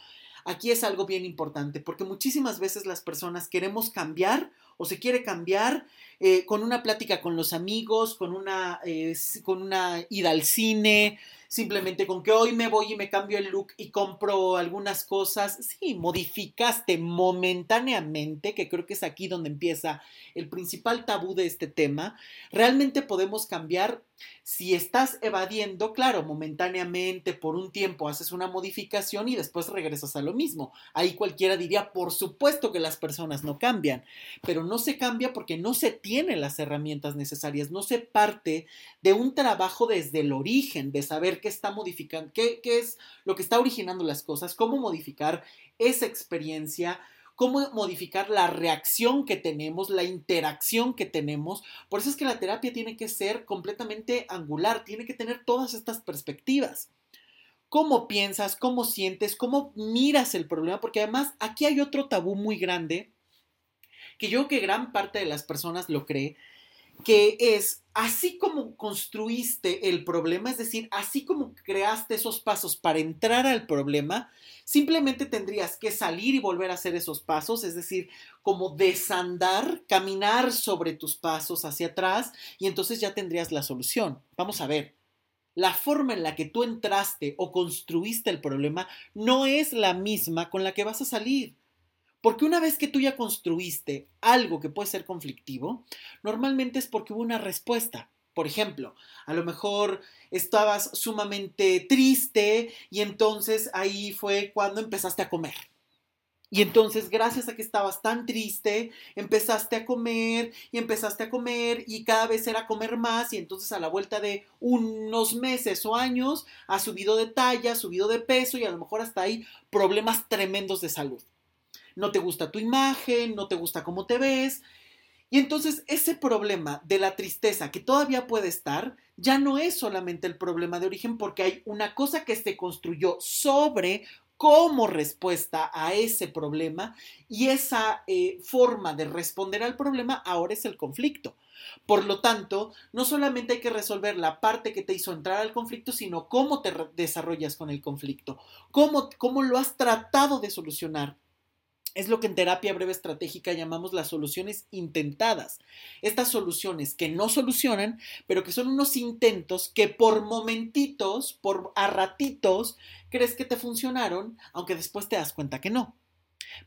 Aquí es algo bien importante porque muchísimas veces las personas queremos cambiar o se quiere cambiar eh, con una plática con los amigos, con una, eh, con una ida al cine, simplemente con que hoy me voy y me cambio el look y compro algunas cosas, sí, modificaste momentáneamente, que creo que es aquí donde empieza el principal tabú de este tema, realmente podemos cambiar si estás evadiendo, claro, momentáneamente, por un tiempo haces una modificación y después regresas a lo mismo. Ahí cualquiera diría, por supuesto que las personas no cambian, pero no se cambia porque no se tienen las herramientas necesarias, no se parte de un trabajo desde el origen, de saber qué está modificando, qué, qué es lo que está originando las cosas, cómo modificar esa experiencia, cómo modificar la reacción que tenemos, la interacción que tenemos. Por eso es que la terapia tiene que ser completamente angular, tiene que tener todas estas perspectivas. Cómo piensas, cómo sientes, cómo miras el problema, porque además aquí hay otro tabú muy grande que yo creo que gran parte de las personas lo cree, que es así como construiste el problema, es decir, así como creaste esos pasos para entrar al problema, simplemente tendrías que salir y volver a hacer esos pasos, es decir, como desandar, caminar sobre tus pasos hacia atrás y entonces ya tendrías la solución. Vamos a ver. La forma en la que tú entraste o construiste el problema no es la misma con la que vas a salir. Porque una vez que tú ya construiste algo que puede ser conflictivo, normalmente es porque hubo una respuesta. Por ejemplo, a lo mejor estabas sumamente triste y entonces ahí fue cuando empezaste a comer. Y entonces, gracias a que estabas tan triste, empezaste a comer y empezaste a comer y cada vez era comer más y entonces a la vuelta de unos meses o años has subido de talla, has subido de peso y a lo mejor hasta ahí problemas tremendos de salud no te gusta tu imagen, no te gusta cómo te ves. Y entonces ese problema de la tristeza que todavía puede estar, ya no es solamente el problema de origen porque hay una cosa que se construyó sobre como respuesta a ese problema y esa eh, forma de responder al problema ahora es el conflicto. Por lo tanto, no solamente hay que resolver la parte que te hizo entrar al conflicto, sino cómo te desarrollas con el conflicto, cómo, cómo lo has tratado de solucionar es lo que en terapia breve estratégica llamamos las soluciones intentadas. Estas soluciones que no solucionan, pero que son unos intentos que por momentitos, por a ratitos, crees que te funcionaron, aunque después te das cuenta que no.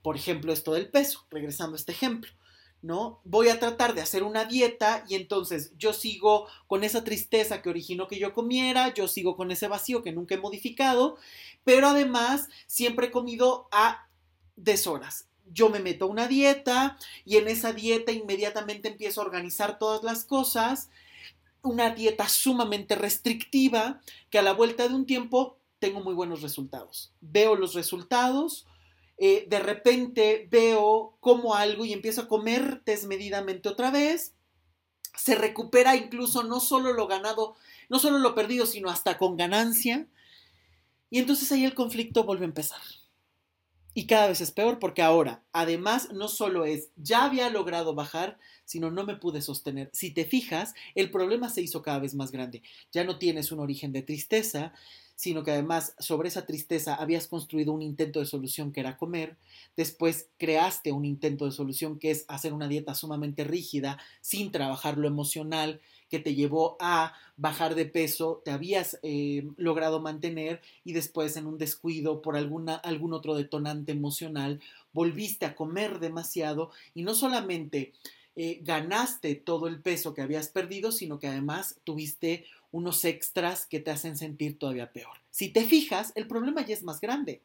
Por ejemplo, esto del peso, regresando a este ejemplo. ¿no? Voy a tratar de hacer una dieta y entonces yo sigo con esa tristeza que originó que yo comiera, yo sigo con ese vacío que nunca he modificado, pero además siempre he comido a deshoras. Yo me meto a una dieta y en esa dieta inmediatamente empiezo a organizar todas las cosas. Una dieta sumamente restrictiva que a la vuelta de un tiempo tengo muy buenos resultados. Veo los resultados, eh, de repente veo como algo y empiezo a comer desmedidamente otra vez. Se recupera incluso no solo lo ganado, no solo lo perdido, sino hasta con ganancia. Y entonces ahí el conflicto vuelve a empezar. Y cada vez es peor porque ahora, además, no solo es, ya había logrado bajar, sino no me pude sostener. Si te fijas, el problema se hizo cada vez más grande. Ya no tienes un origen de tristeza, sino que además sobre esa tristeza habías construido un intento de solución que era comer, después creaste un intento de solución que es hacer una dieta sumamente rígida, sin trabajar lo emocional, que te llevó a bajar de peso, te habías eh, logrado mantener y después en un descuido por alguna, algún otro detonante emocional, volviste a comer demasiado y no solamente eh, ganaste todo el peso que habías perdido, sino que además tuviste unos extras que te hacen sentir todavía peor. Si te fijas, el problema ya es más grande.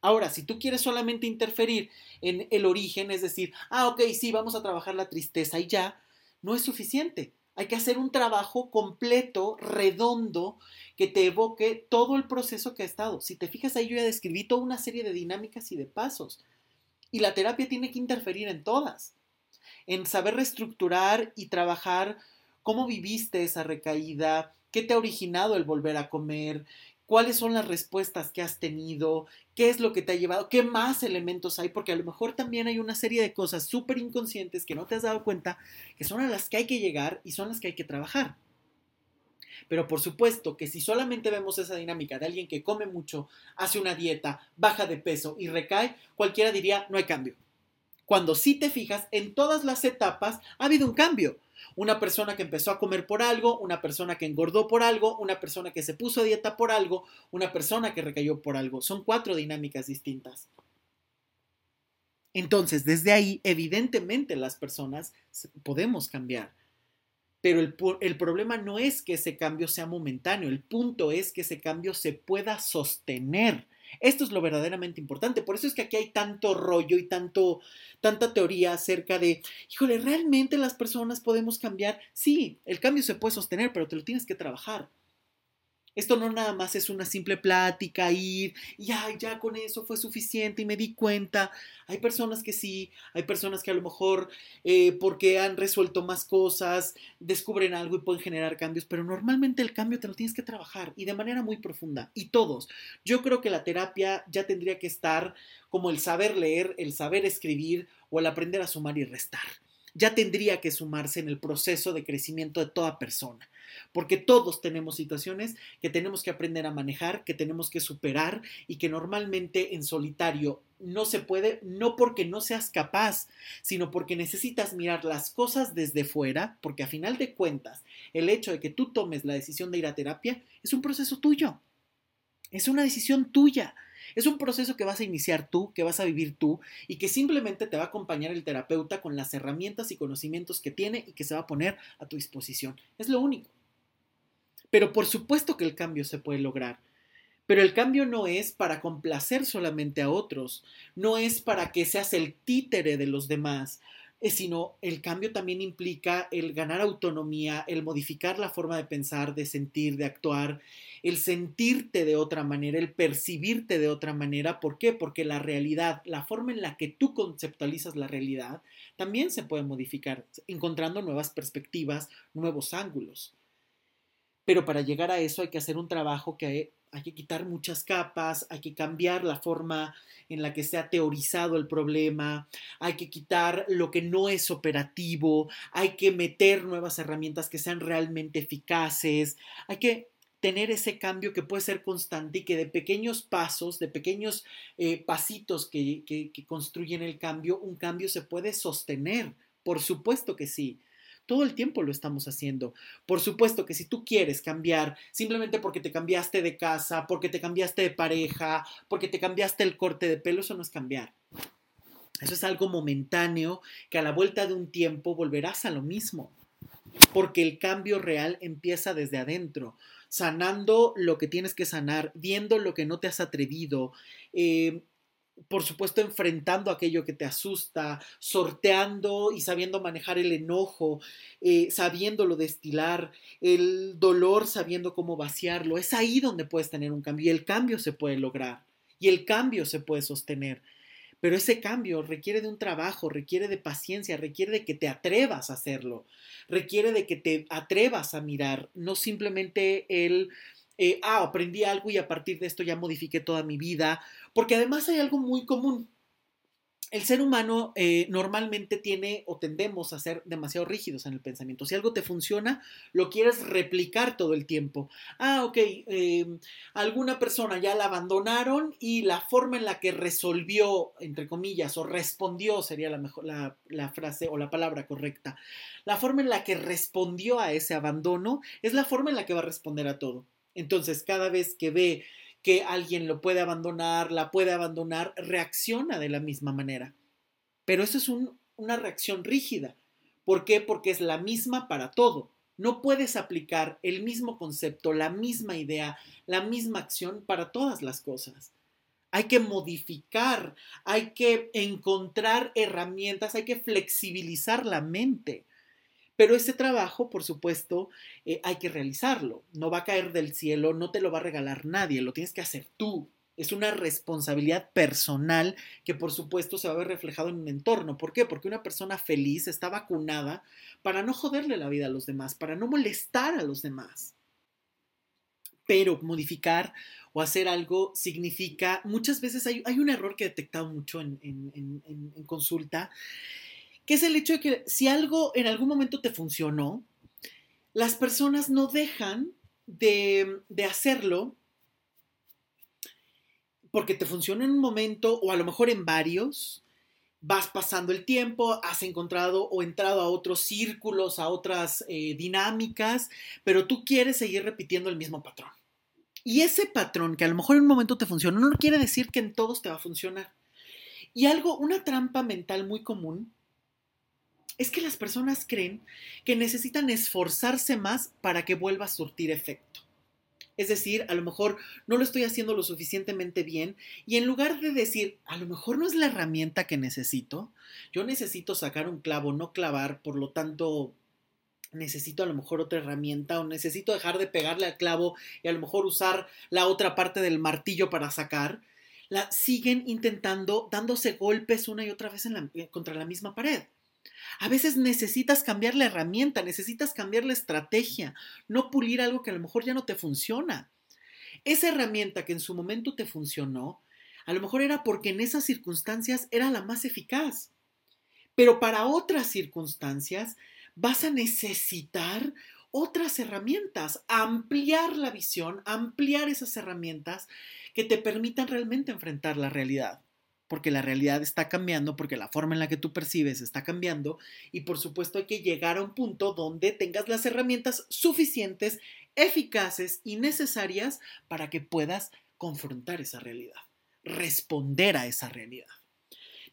Ahora, si tú quieres solamente interferir en el origen, es decir, ah, ok, sí, vamos a trabajar la tristeza y ya, no es suficiente. Hay que hacer un trabajo completo, redondo, que te evoque todo el proceso que ha estado. Si te fijas ahí, yo ya describí toda una serie de dinámicas y de pasos. Y la terapia tiene que interferir en todas. En saber reestructurar y trabajar cómo viviste esa recaída, qué te ha originado el volver a comer, cuáles son las respuestas que has tenido, qué es lo que te ha llevado, qué más elementos hay, porque a lo mejor también hay una serie de cosas súper inconscientes que no te has dado cuenta, que son a las que hay que llegar y son las que hay que trabajar. Pero por supuesto que si solamente vemos esa dinámica de alguien que come mucho, hace una dieta, baja de peso y recae, cualquiera diría no hay cambio. Cuando sí te fijas, en todas las etapas ha habido un cambio. Una persona que empezó a comer por algo, una persona que engordó por algo, una persona que se puso a dieta por algo, una persona que recayó por algo. Son cuatro dinámicas distintas. Entonces, desde ahí, evidentemente las personas podemos cambiar. Pero el, el, problema no es que ese cambio sea momentáneo, el punto es que ese cambio se pueda sostener. Esto es lo verdaderamente importante. Por eso es que aquí hay tanto rollo y tanto, tanta teoría acerca de, híjole, ¿realmente las personas podemos cambiar? Sí, el cambio se puede sostener, pero te lo tienes que trabajar. Esto no nada más es una simple plática, ir y ya, ya con eso fue suficiente y me di cuenta. Hay personas que sí, hay personas que a lo mejor eh, porque han resuelto más cosas, descubren algo y pueden generar cambios, pero normalmente el cambio te lo tienes que trabajar y de manera muy profunda. Y todos. Yo creo que la terapia ya tendría que estar como el saber leer, el saber escribir o el aprender a sumar y restar. Ya tendría que sumarse en el proceso de crecimiento de toda persona porque todos tenemos situaciones que tenemos que aprender a manejar, que tenemos que superar y que normalmente en solitario no se puede, no porque no seas capaz, sino porque necesitas mirar las cosas desde fuera, porque a final de cuentas, el hecho de que tú tomes la decisión de ir a terapia es un proceso tuyo, es una decisión tuya. Es un proceso que vas a iniciar tú, que vas a vivir tú y que simplemente te va a acompañar el terapeuta con las herramientas y conocimientos que tiene y que se va a poner a tu disposición. Es lo único. Pero por supuesto que el cambio se puede lograr. Pero el cambio no es para complacer solamente a otros, no es para que seas el títere de los demás, sino el cambio también implica el ganar autonomía, el modificar la forma de pensar, de sentir, de actuar, el sentirte de otra manera, el percibirte de otra manera. ¿Por qué? Porque la realidad, la forma en la que tú conceptualizas la realidad, también se puede modificar, encontrando nuevas perspectivas, nuevos ángulos. Pero para llegar a eso hay que hacer un trabajo que hay, que quitar muchas capas, hay que cambiar la forma en la que se ha teorizado el problema, hay que quitar lo que no es operativo, hay que meter nuevas herramientas que sean realmente eficaces, hay que tener ese cambio que puede ser constante y que de pequeños pasos, de pequeños eh, pasitos que, que construyen el cambio, un cambio se puede sostener. Por supuesto que sí. Todo el tiempo lo estamos haciendo. Por supuesto que si tú quieres cambiar simplemente porque te cambiaste de casa, porque te cambiaste de pareja, porque te cambiaste el corte de pelo, eso no es cambiar. Eso es algo momentáneo que a la vuelta de un tiempo volverás a lo mismo. Porque el cambio real empieza desde adentro, sanando lo que tienes que sanar, viendo lo que no te has atrevido, eh, por supuesto, enfrentando aquello que te asusta, sorteando y sabiendo manejar el enojo, eh, sabiéndolo destilar, el dolor sabiendo cómo vaciarlo. Es ahí donde puedes tener un cambio y el cambio se puede lograr y el cambio se puede sostener. Pero ese cambio requiere de un trabajo, requiere de paciencia, requiere de que te atrevas a hacerlo, requiere de que te atrevas a mirar, no simplemente el eh, ah, aprendí algo y a partir de esto ya modifiqué toda mi vida, porque además hay algo muy común. El ser humano eh, normalmente tiene o tendemos a ser demasiado rígidos en el pensamiento. Si algo te funciona, lo quieres replicar todo el tiempo. Ah, ok, em, alguna persona ya la abandonaron y la forma en la que resolvió, entre comillas, o respondió sería la, mejor, la frase o la palabra correcta. La forma en la que respondió a ese abandono es la forma en la que va a responder a todo. Entonces, cada vez que ve que alguien lo puede abandonar, la puede abandonar, reacciona de la misma manera. Pero eso es una reacción rígida. ¿Por qué? Porque es la misma para todo. No puedes aplicar el mismo concepto, la misma idea, la misma acción para todas las cosas. Hay que modificar, hay que encontrar herramientas, hay que flexibilizar la mente Pero ese trabajo, por supuesto, eh, hay que realizarlo. No va a caer del cielo, no te lo va a regalar nadie, lo tienes que hacer tú. Es una responsabilidad personal que por supuesto se va a ver reflejado en un entorno. ¿Por qué? Porque una persona feliz está vacunada para no joderle la vida a los demás, para no molestar a los demás. Pero modificar o hacer algo significa, muchas veces hay, un error que he detectado mucho en, en consulta, que es el hecho de que si algo en algún momento te funcionó, las personas no dejan de, de hacerlo porque te funciona en un momento o a lo mejor en varios, vas pasando el tiempo, has encontrado o entrado a otros círculos, a otras eh, dinámicas, pero tú quieres seguir repitiendo el mismo patrón. Y ese patrón que a lo mejor en un momento te funciona, no quiere decir que en todos te va a funcionar. Y algo, una trampa mental muy común es que las personas creen que necesitan esforzarse más para que vuelva a surtir efecto. Es decir, a lo mejor no lo estoy haciendo lo suficientemente bien y en lugar de decir, a lo mejor no es la herramienta que necesito, yo necesito sacar un clavo, no clavar, por lo tanto necesito a lo mejor otra herramienta o necesito dejar de pegarle al clavo y a lo mejor usar la otra parte del martillo para sacar, la siguen intentando dándose golpes una y otra vez contra la misma pared. A veces necesitas cambiar la herramienta, necesitas cambiar la estrategia, no pulir algo que a lo mejor ya no te funciona. Esa herramienta que en su momento te funcionó, a lo mejor era porque en esas circunstancias era la más eficaz. Pero para otras circunstancias vas a necesitar otras herramientas, ampliar la visión, ampliar esas herramientas que te permitan realmente enfrentar la realidad porque la realidad está cambiando, porque la forma en la que tú percibes está cambiando y por supuesto hay que llegar a un punto donde tengas las herramientas suficientes, eficaces y necesarias para que puedas confrontar esa realidad, responder a esa realidad.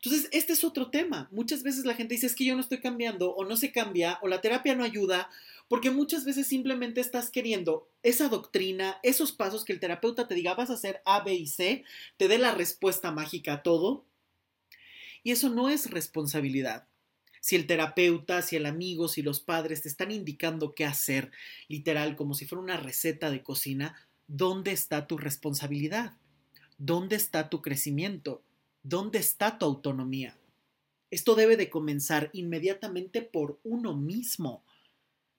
Entonces, este es otro tema. Muchas veces la gente dice es que yo no estoy cambiando o no se cambia o la terapia no ayuda porque muchas veces simplemente estás queriendo esa doctrina, esos pasos que el terapeuta te diga vas a hacer A, B y C, te dé la respuesta mágica a todo. Y eso no es responsabilidad. Si el terapeuta, si el amigo, si los padres te están indicando qué hacer, literal, como si fuera una receta de cocina, ¿dónde está tu responsabilidad? ¿Dónde está tu crecimiento? ¿Dónde está tu autonomía? Esto debe de comenzar inmediatamente por uno mismo.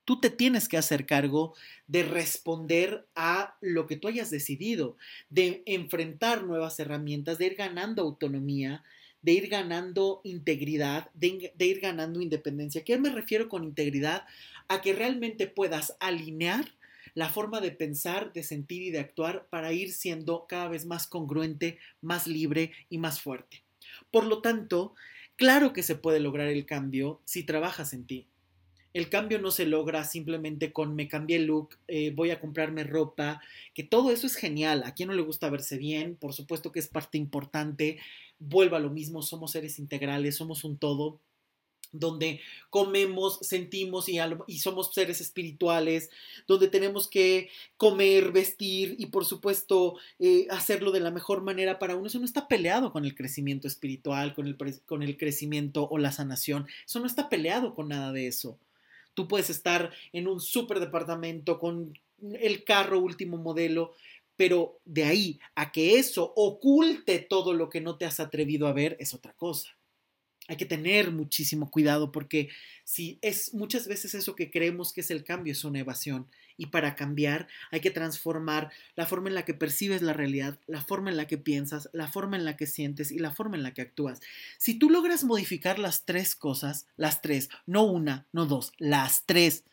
Tú te tienes que hacer cargo de responder a lo que tú hayas decidido, de enfrentar nuevas herramientas, de ir ganando autonomía, de ir ganando integridad, de, ir ganando independencia. ¿A qué me refiero con integridad? A que realmente puedas alinear la forma de pensar, de sentir y de actuar para ir siendo cada vez más congruente, más libre y más fuerte. Por lo tanto, claro que se puede lograr el cambio si trabajas en ti. El cambio no se logra simplemente con me cambié el look, eh, voy a comprarme ropa, que todo eso es genial. A quien no le gusta verse bien, por supuesto que es parte importante. Vuelva a lo mismo, somos seres integrales, somos un todo donde comemos, sentimos y, y, somos seres espirituales, donde tenemos que comer, vestir y por supuesto eh, hacerlo de la mejor manera para uno. Eso no está peleado con el crecimiento espiritual, con el, con el crecimiento o la sanación. Eso no está peleado con nada de eso. Tú puedes estar en un super departamento con el carro último modelo, pero de ahí a que eso oculte todo lo que no te has atrevido a ver es otra cosa. Hay que tener muchísimo cuidado porque si es muchas veces eso que creemos que es el cambio es una evasión y para cambiar hay que transformar la forma en la que percibes la realidad, la forma en la que piensas, la forma en la que sientes y la forma en la que actúas. Si tú logras modificar las tres cosas, las tres, no una, no dos, las tres.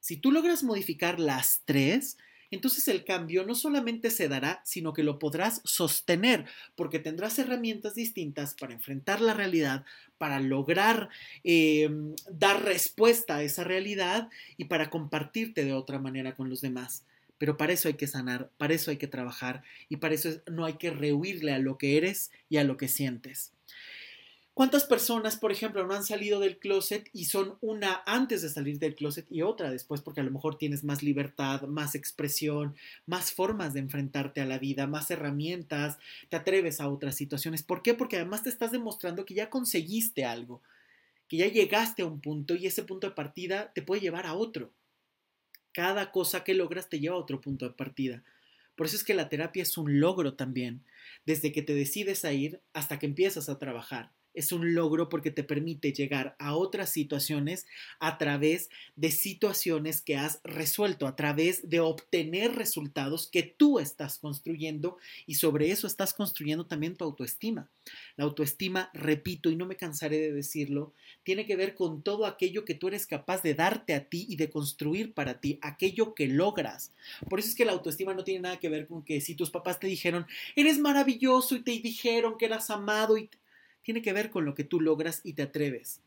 Si tú logras modificar las tres, entonces el cambio no solamente se dará, sino que lo podrás sostener, porque tendrás herramientas distintas para enfrentar la realidad, para lograr eh, dar respuesta a esa realidad y para compartirte de otra manera con los demás. Pero para eso hay que sanar, para eso hay que trabajar y para eso no hay que rehuirle a lo que eres y a lo que sientes. ¿Cuántas personas, por ejemplo, no han salido del closet y son una antes de salir del closet y otra después porque a lo mejor tienes más libertad, más expresión, más formas de enfrentarte a la vida, más herramientas, te atreves a otras situaciones? ¿Por qué? Porque además te estás demostrando que ya conseguiste algo, que ya llegaste a un punto y ese punto de partida te puede llevar a otro. Cada cosa que logras te lleva a otro punto de partida. Por eso es que la terapia es un logro también, desde que te decides a ir hasta que empiezas a trabajar es un logro porque te permite llegar a otras situaciones a través de situaciones que has resuelto, a través de obtener resultados que tú estás construyendo y sobre eso estás construyendo también tu autoestima. La autoestima, repito y no me cansaré de decirlo, tiene que ver con todo aquello que tú eres capaz de darte a ti y de construir para ti, aquello que logras. Por eso es que la autoestima no tiene nada que ver con que si tus papás te dijeron, eres maravilloso y te dijeron que eras amado y tiene que ver con lo que tú logras y te atreves.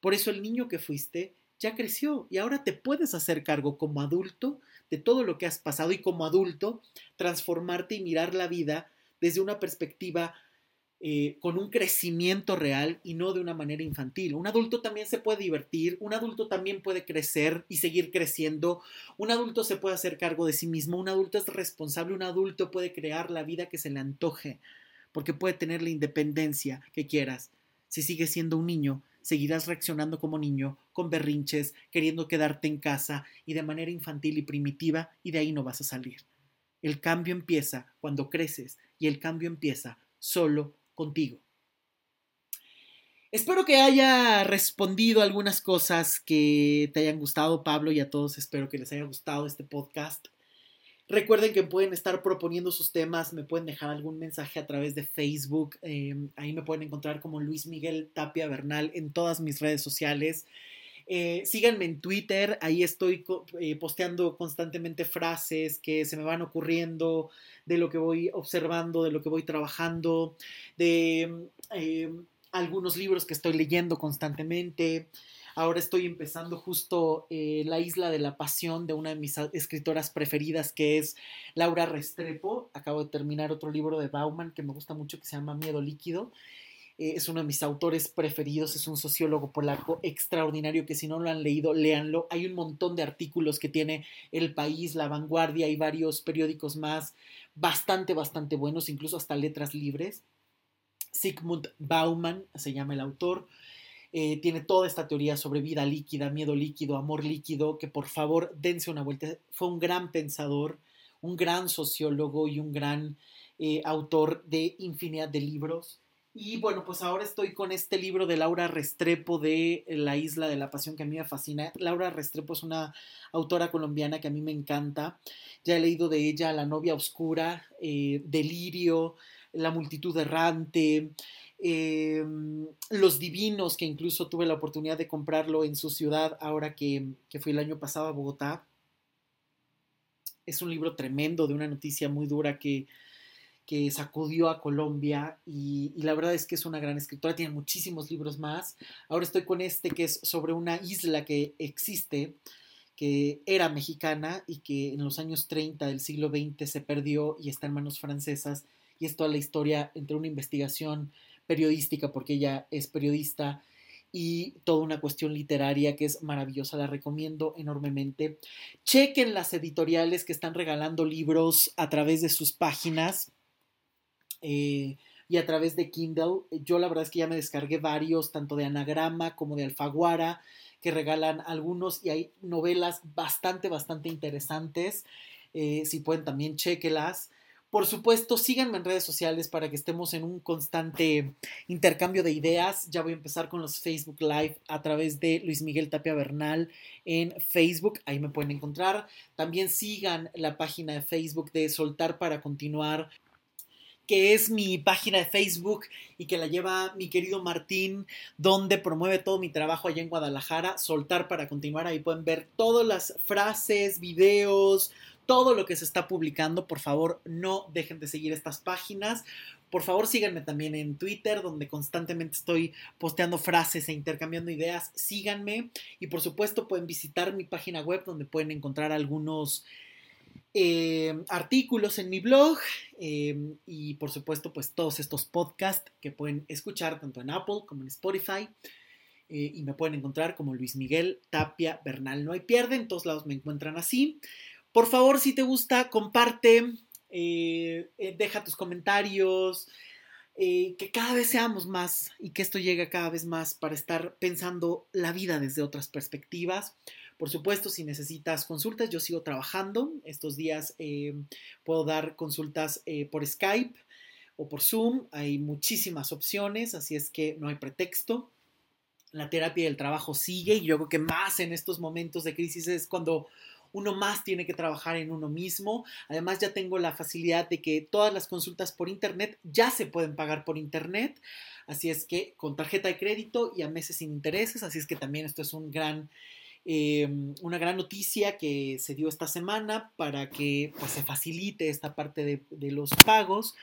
Por eso el niño que fuiste ya creció y ahora te puedes hacer cargo como adulto de todo lo que has pasado y como adulto transformarte y mirar la vida desde una perspectiva eh, con un crecimiento real y no de una manera infantil. Un adulto también se puede divertir, un adulto también puede crecer y seguir creciendo, un adulto se puede hacer cargo de sí mismo, un adulto es responsable, un adulto puede crear la vida que se le antoje porque puede tener la independencia que quieras. Si sigues siendo un niño, seguirás reaccionando como niño, con berrinches, queriendo quedarte en casa y de manera infantil y primitiva, y de ahí no vas a salir. El cambio empieza cuando creces y el cambio empieza solo contigo. Espero que haya respondido algunas cosas que te hayan gustado, Pablo, y a todos espero que les haya gustado este podcast. Recuerden que pueden estar proponiendo sus temas, me pueden dejar algún mensaje a través de Facebook, em, ahí me pueden encontrar como Luis Miguel Tapia Bernal en todas mis redes sociales. Eh, síganme en Twitter, ahí estoy eh, posteando constantemente frases que se me van ocurriendo, de lo que voy observando, de lo que voy trabajando, de em, algunos libros que estoy leyendo constantemente. Ahora estoy empezando justo eh, La Isla de la Pasión de una de mis escritoras preferidas que es Laura Restrepo. Acabo de terminar otro libro de Bauman que me gusta mucho que se llama Miedo Líquido. Eh, es uno de mis autores preferidos, es un sociólogo polaco extraordinario que si no lo han leído, léanlo. Hay un montón de artículos que tiene El País, La Vanguardia y varios periódicos más bastante, bastante buenos, incluso hasta letras libres. Sigmund Bauman se llama el autor. Eh, tiene toda esta teoría sobre vida líquida, miedo líquido, amor líquido, que por favor dense una vuelta. Fue un gran pensador, un gran sociólogo y un gran eh, autor de infinidad de libros. Y bueno, pues ahora estoy con este libro de Laura Restrepo de La Isla de la Pasión que a mí me fascina. Laura Restrepo es una autora colombiana que a mí me encanta. Ya he leído de ella La novia oscura, eh, Delirio, La multitud errante, Em, Los Divinos, que incluso tuve la oportunidad de comprarlo en su ciudad ahora que, que fui el año pasado a Bogotá. Es un libro tremendo de una noticia muy dura que, que sacudió a Colombia y, y, la verdad es que es una gran escritora, tiene muchísimos libros más. Ahora estoy con este que es sobre una isla que existe, que era mexicana y que en los años 30 del siglo XX se perdió y está en manos francesas y es toda la historia entre una investigación periodística, porque ella es periodista, y toda una cuestión literaria que es maravillosa, la recomiendo enormemente. Chequen las editoriales que están regalando libros a través de sus páginas eh, y a través de Kindle. Yo la verdad es que ya me descargué varios, tanto de Anagrama como de Alfaguara, que regalan algunos y hay novelas bastante, bastante interesantes. Eh, si pueden también chequelas. Por supuesto, síganme en redes sociales para que estemos en un constante intercambio de ideas. Ya voy a empezar con los Facebook Live a través de Luis Miguel Tapia Bernal en Facebook. Ahí me pueden encontrar. También sigan la página de Facebook de Soltar para Continuar que es mi página de Facebook y que la lleva mi querido Martín, donde promueve todo mi trabajo allá en Guadalajara, Soltar para continuar. Ahí pueden ver todas las frases, videos, todo lo que se está publicando. Por favor, no dejen de seguir estas páginas. Por favor, síganme también en Twitter, donde constantemente estoy posteando frases e intercambiando ideas. Síganme y por supuesto pueden visitar mi página web donde pueden encontrar algunos eh, artículos en mi blog eh, y por supuesto pues todos estos podcasts que pueden escuchar tanto en Apple como en Spotify. Eh, y me pueden encontrar como Luis Miguel Tapia Bernal. No hay pierde, en todos lados me encuentran así. Por favor, si te gusta, comparte, eh, eh, deja tus comentarios, eh, que cada vez seamos más y que esto llegue cada vez más para estar pensando la vida desde otras perspectivas. Por supuesto, si necesitas consultas, yo sigo trabajando. Estos días puedo dar consultas por Skype o por Zoom. Hay muchísimas opciones, así es que no hay pretexto. La terapia del trabajo sigue y yo creo que más en estos momentos de crisis es cuando uno más tiene que trabajar en uno mismo. Además ya tengo la facilidad de que todas las consultas por internet ya se pueden pagar por internet. Así es que con tarjeta de crédito y a meses sin intereses. Así es que también esto es un gran, eh, una gran noticia que se dio esta semana para que pues, se facilite esta parte de, los pagos.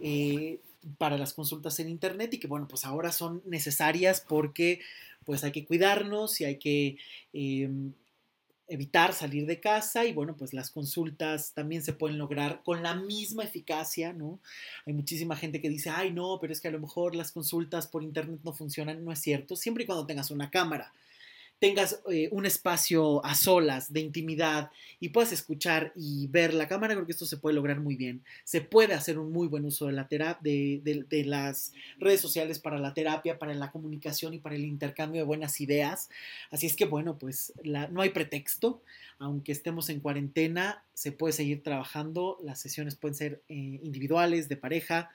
Eh, para las consultas en internet y que bueno pues ahora son necesarias porque pues hay que cuidarnos y hay que eh, evitar salir de casa y bueno, pues las consultas también se pueden lograr con la misma eficacia, ¿no? Hay muchísima gente que dice, ay no, pero es que a lo mejor las consultas por internet no funcionan, no es cierto, siempre y cuando tengas una cámara tengas eh, un espacio a solas de intimidad y puedas escuchar y ver la cámara, creo que esto se puede lograr muy bien. Se puede hacer un muy buen uso de, la de, las redes sociales para la terapia, para la comunicación y para el intercambio de buenas ideas. Así es que bueno, pues no hay pretexto. Aunque estemos en cuarentena, se puede seguir trabajando. Las sesiones pueden ser eh, individuales, de pareja,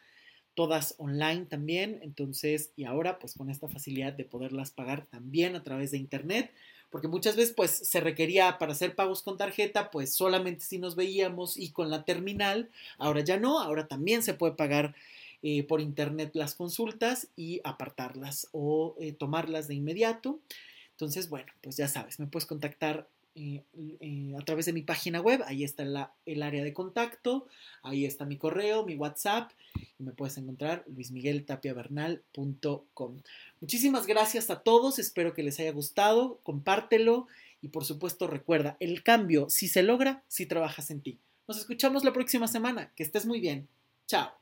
todas online también, entonces, y ahora pues con esta facilidad de poderlas pagar también a través de internet, porque muchas veces pues se requería para hacer pagos con tarjeta, pues solamente si nos veíamos y con la terminal, ahora ya no, ahora también se puede pagar eh, por internet las consultas y apartarlas o eh, tomarlas de inmediato. Entonces, bueno, pues ya sabes, me puedes contactar eh, eh, a través de mi página web. Ahí está el área de contacto, ahí está mi correo, mi WhatsApp y me puedes encontrar luismigueltapiavernal.com. Muchísimas gracias a todos, espero que les haya gustado, compártelo y por supuesto recuerda, el cambio si se logra si trabajas en ti. Nos escuchamos la próxima semana, que estés muy bien. Chao.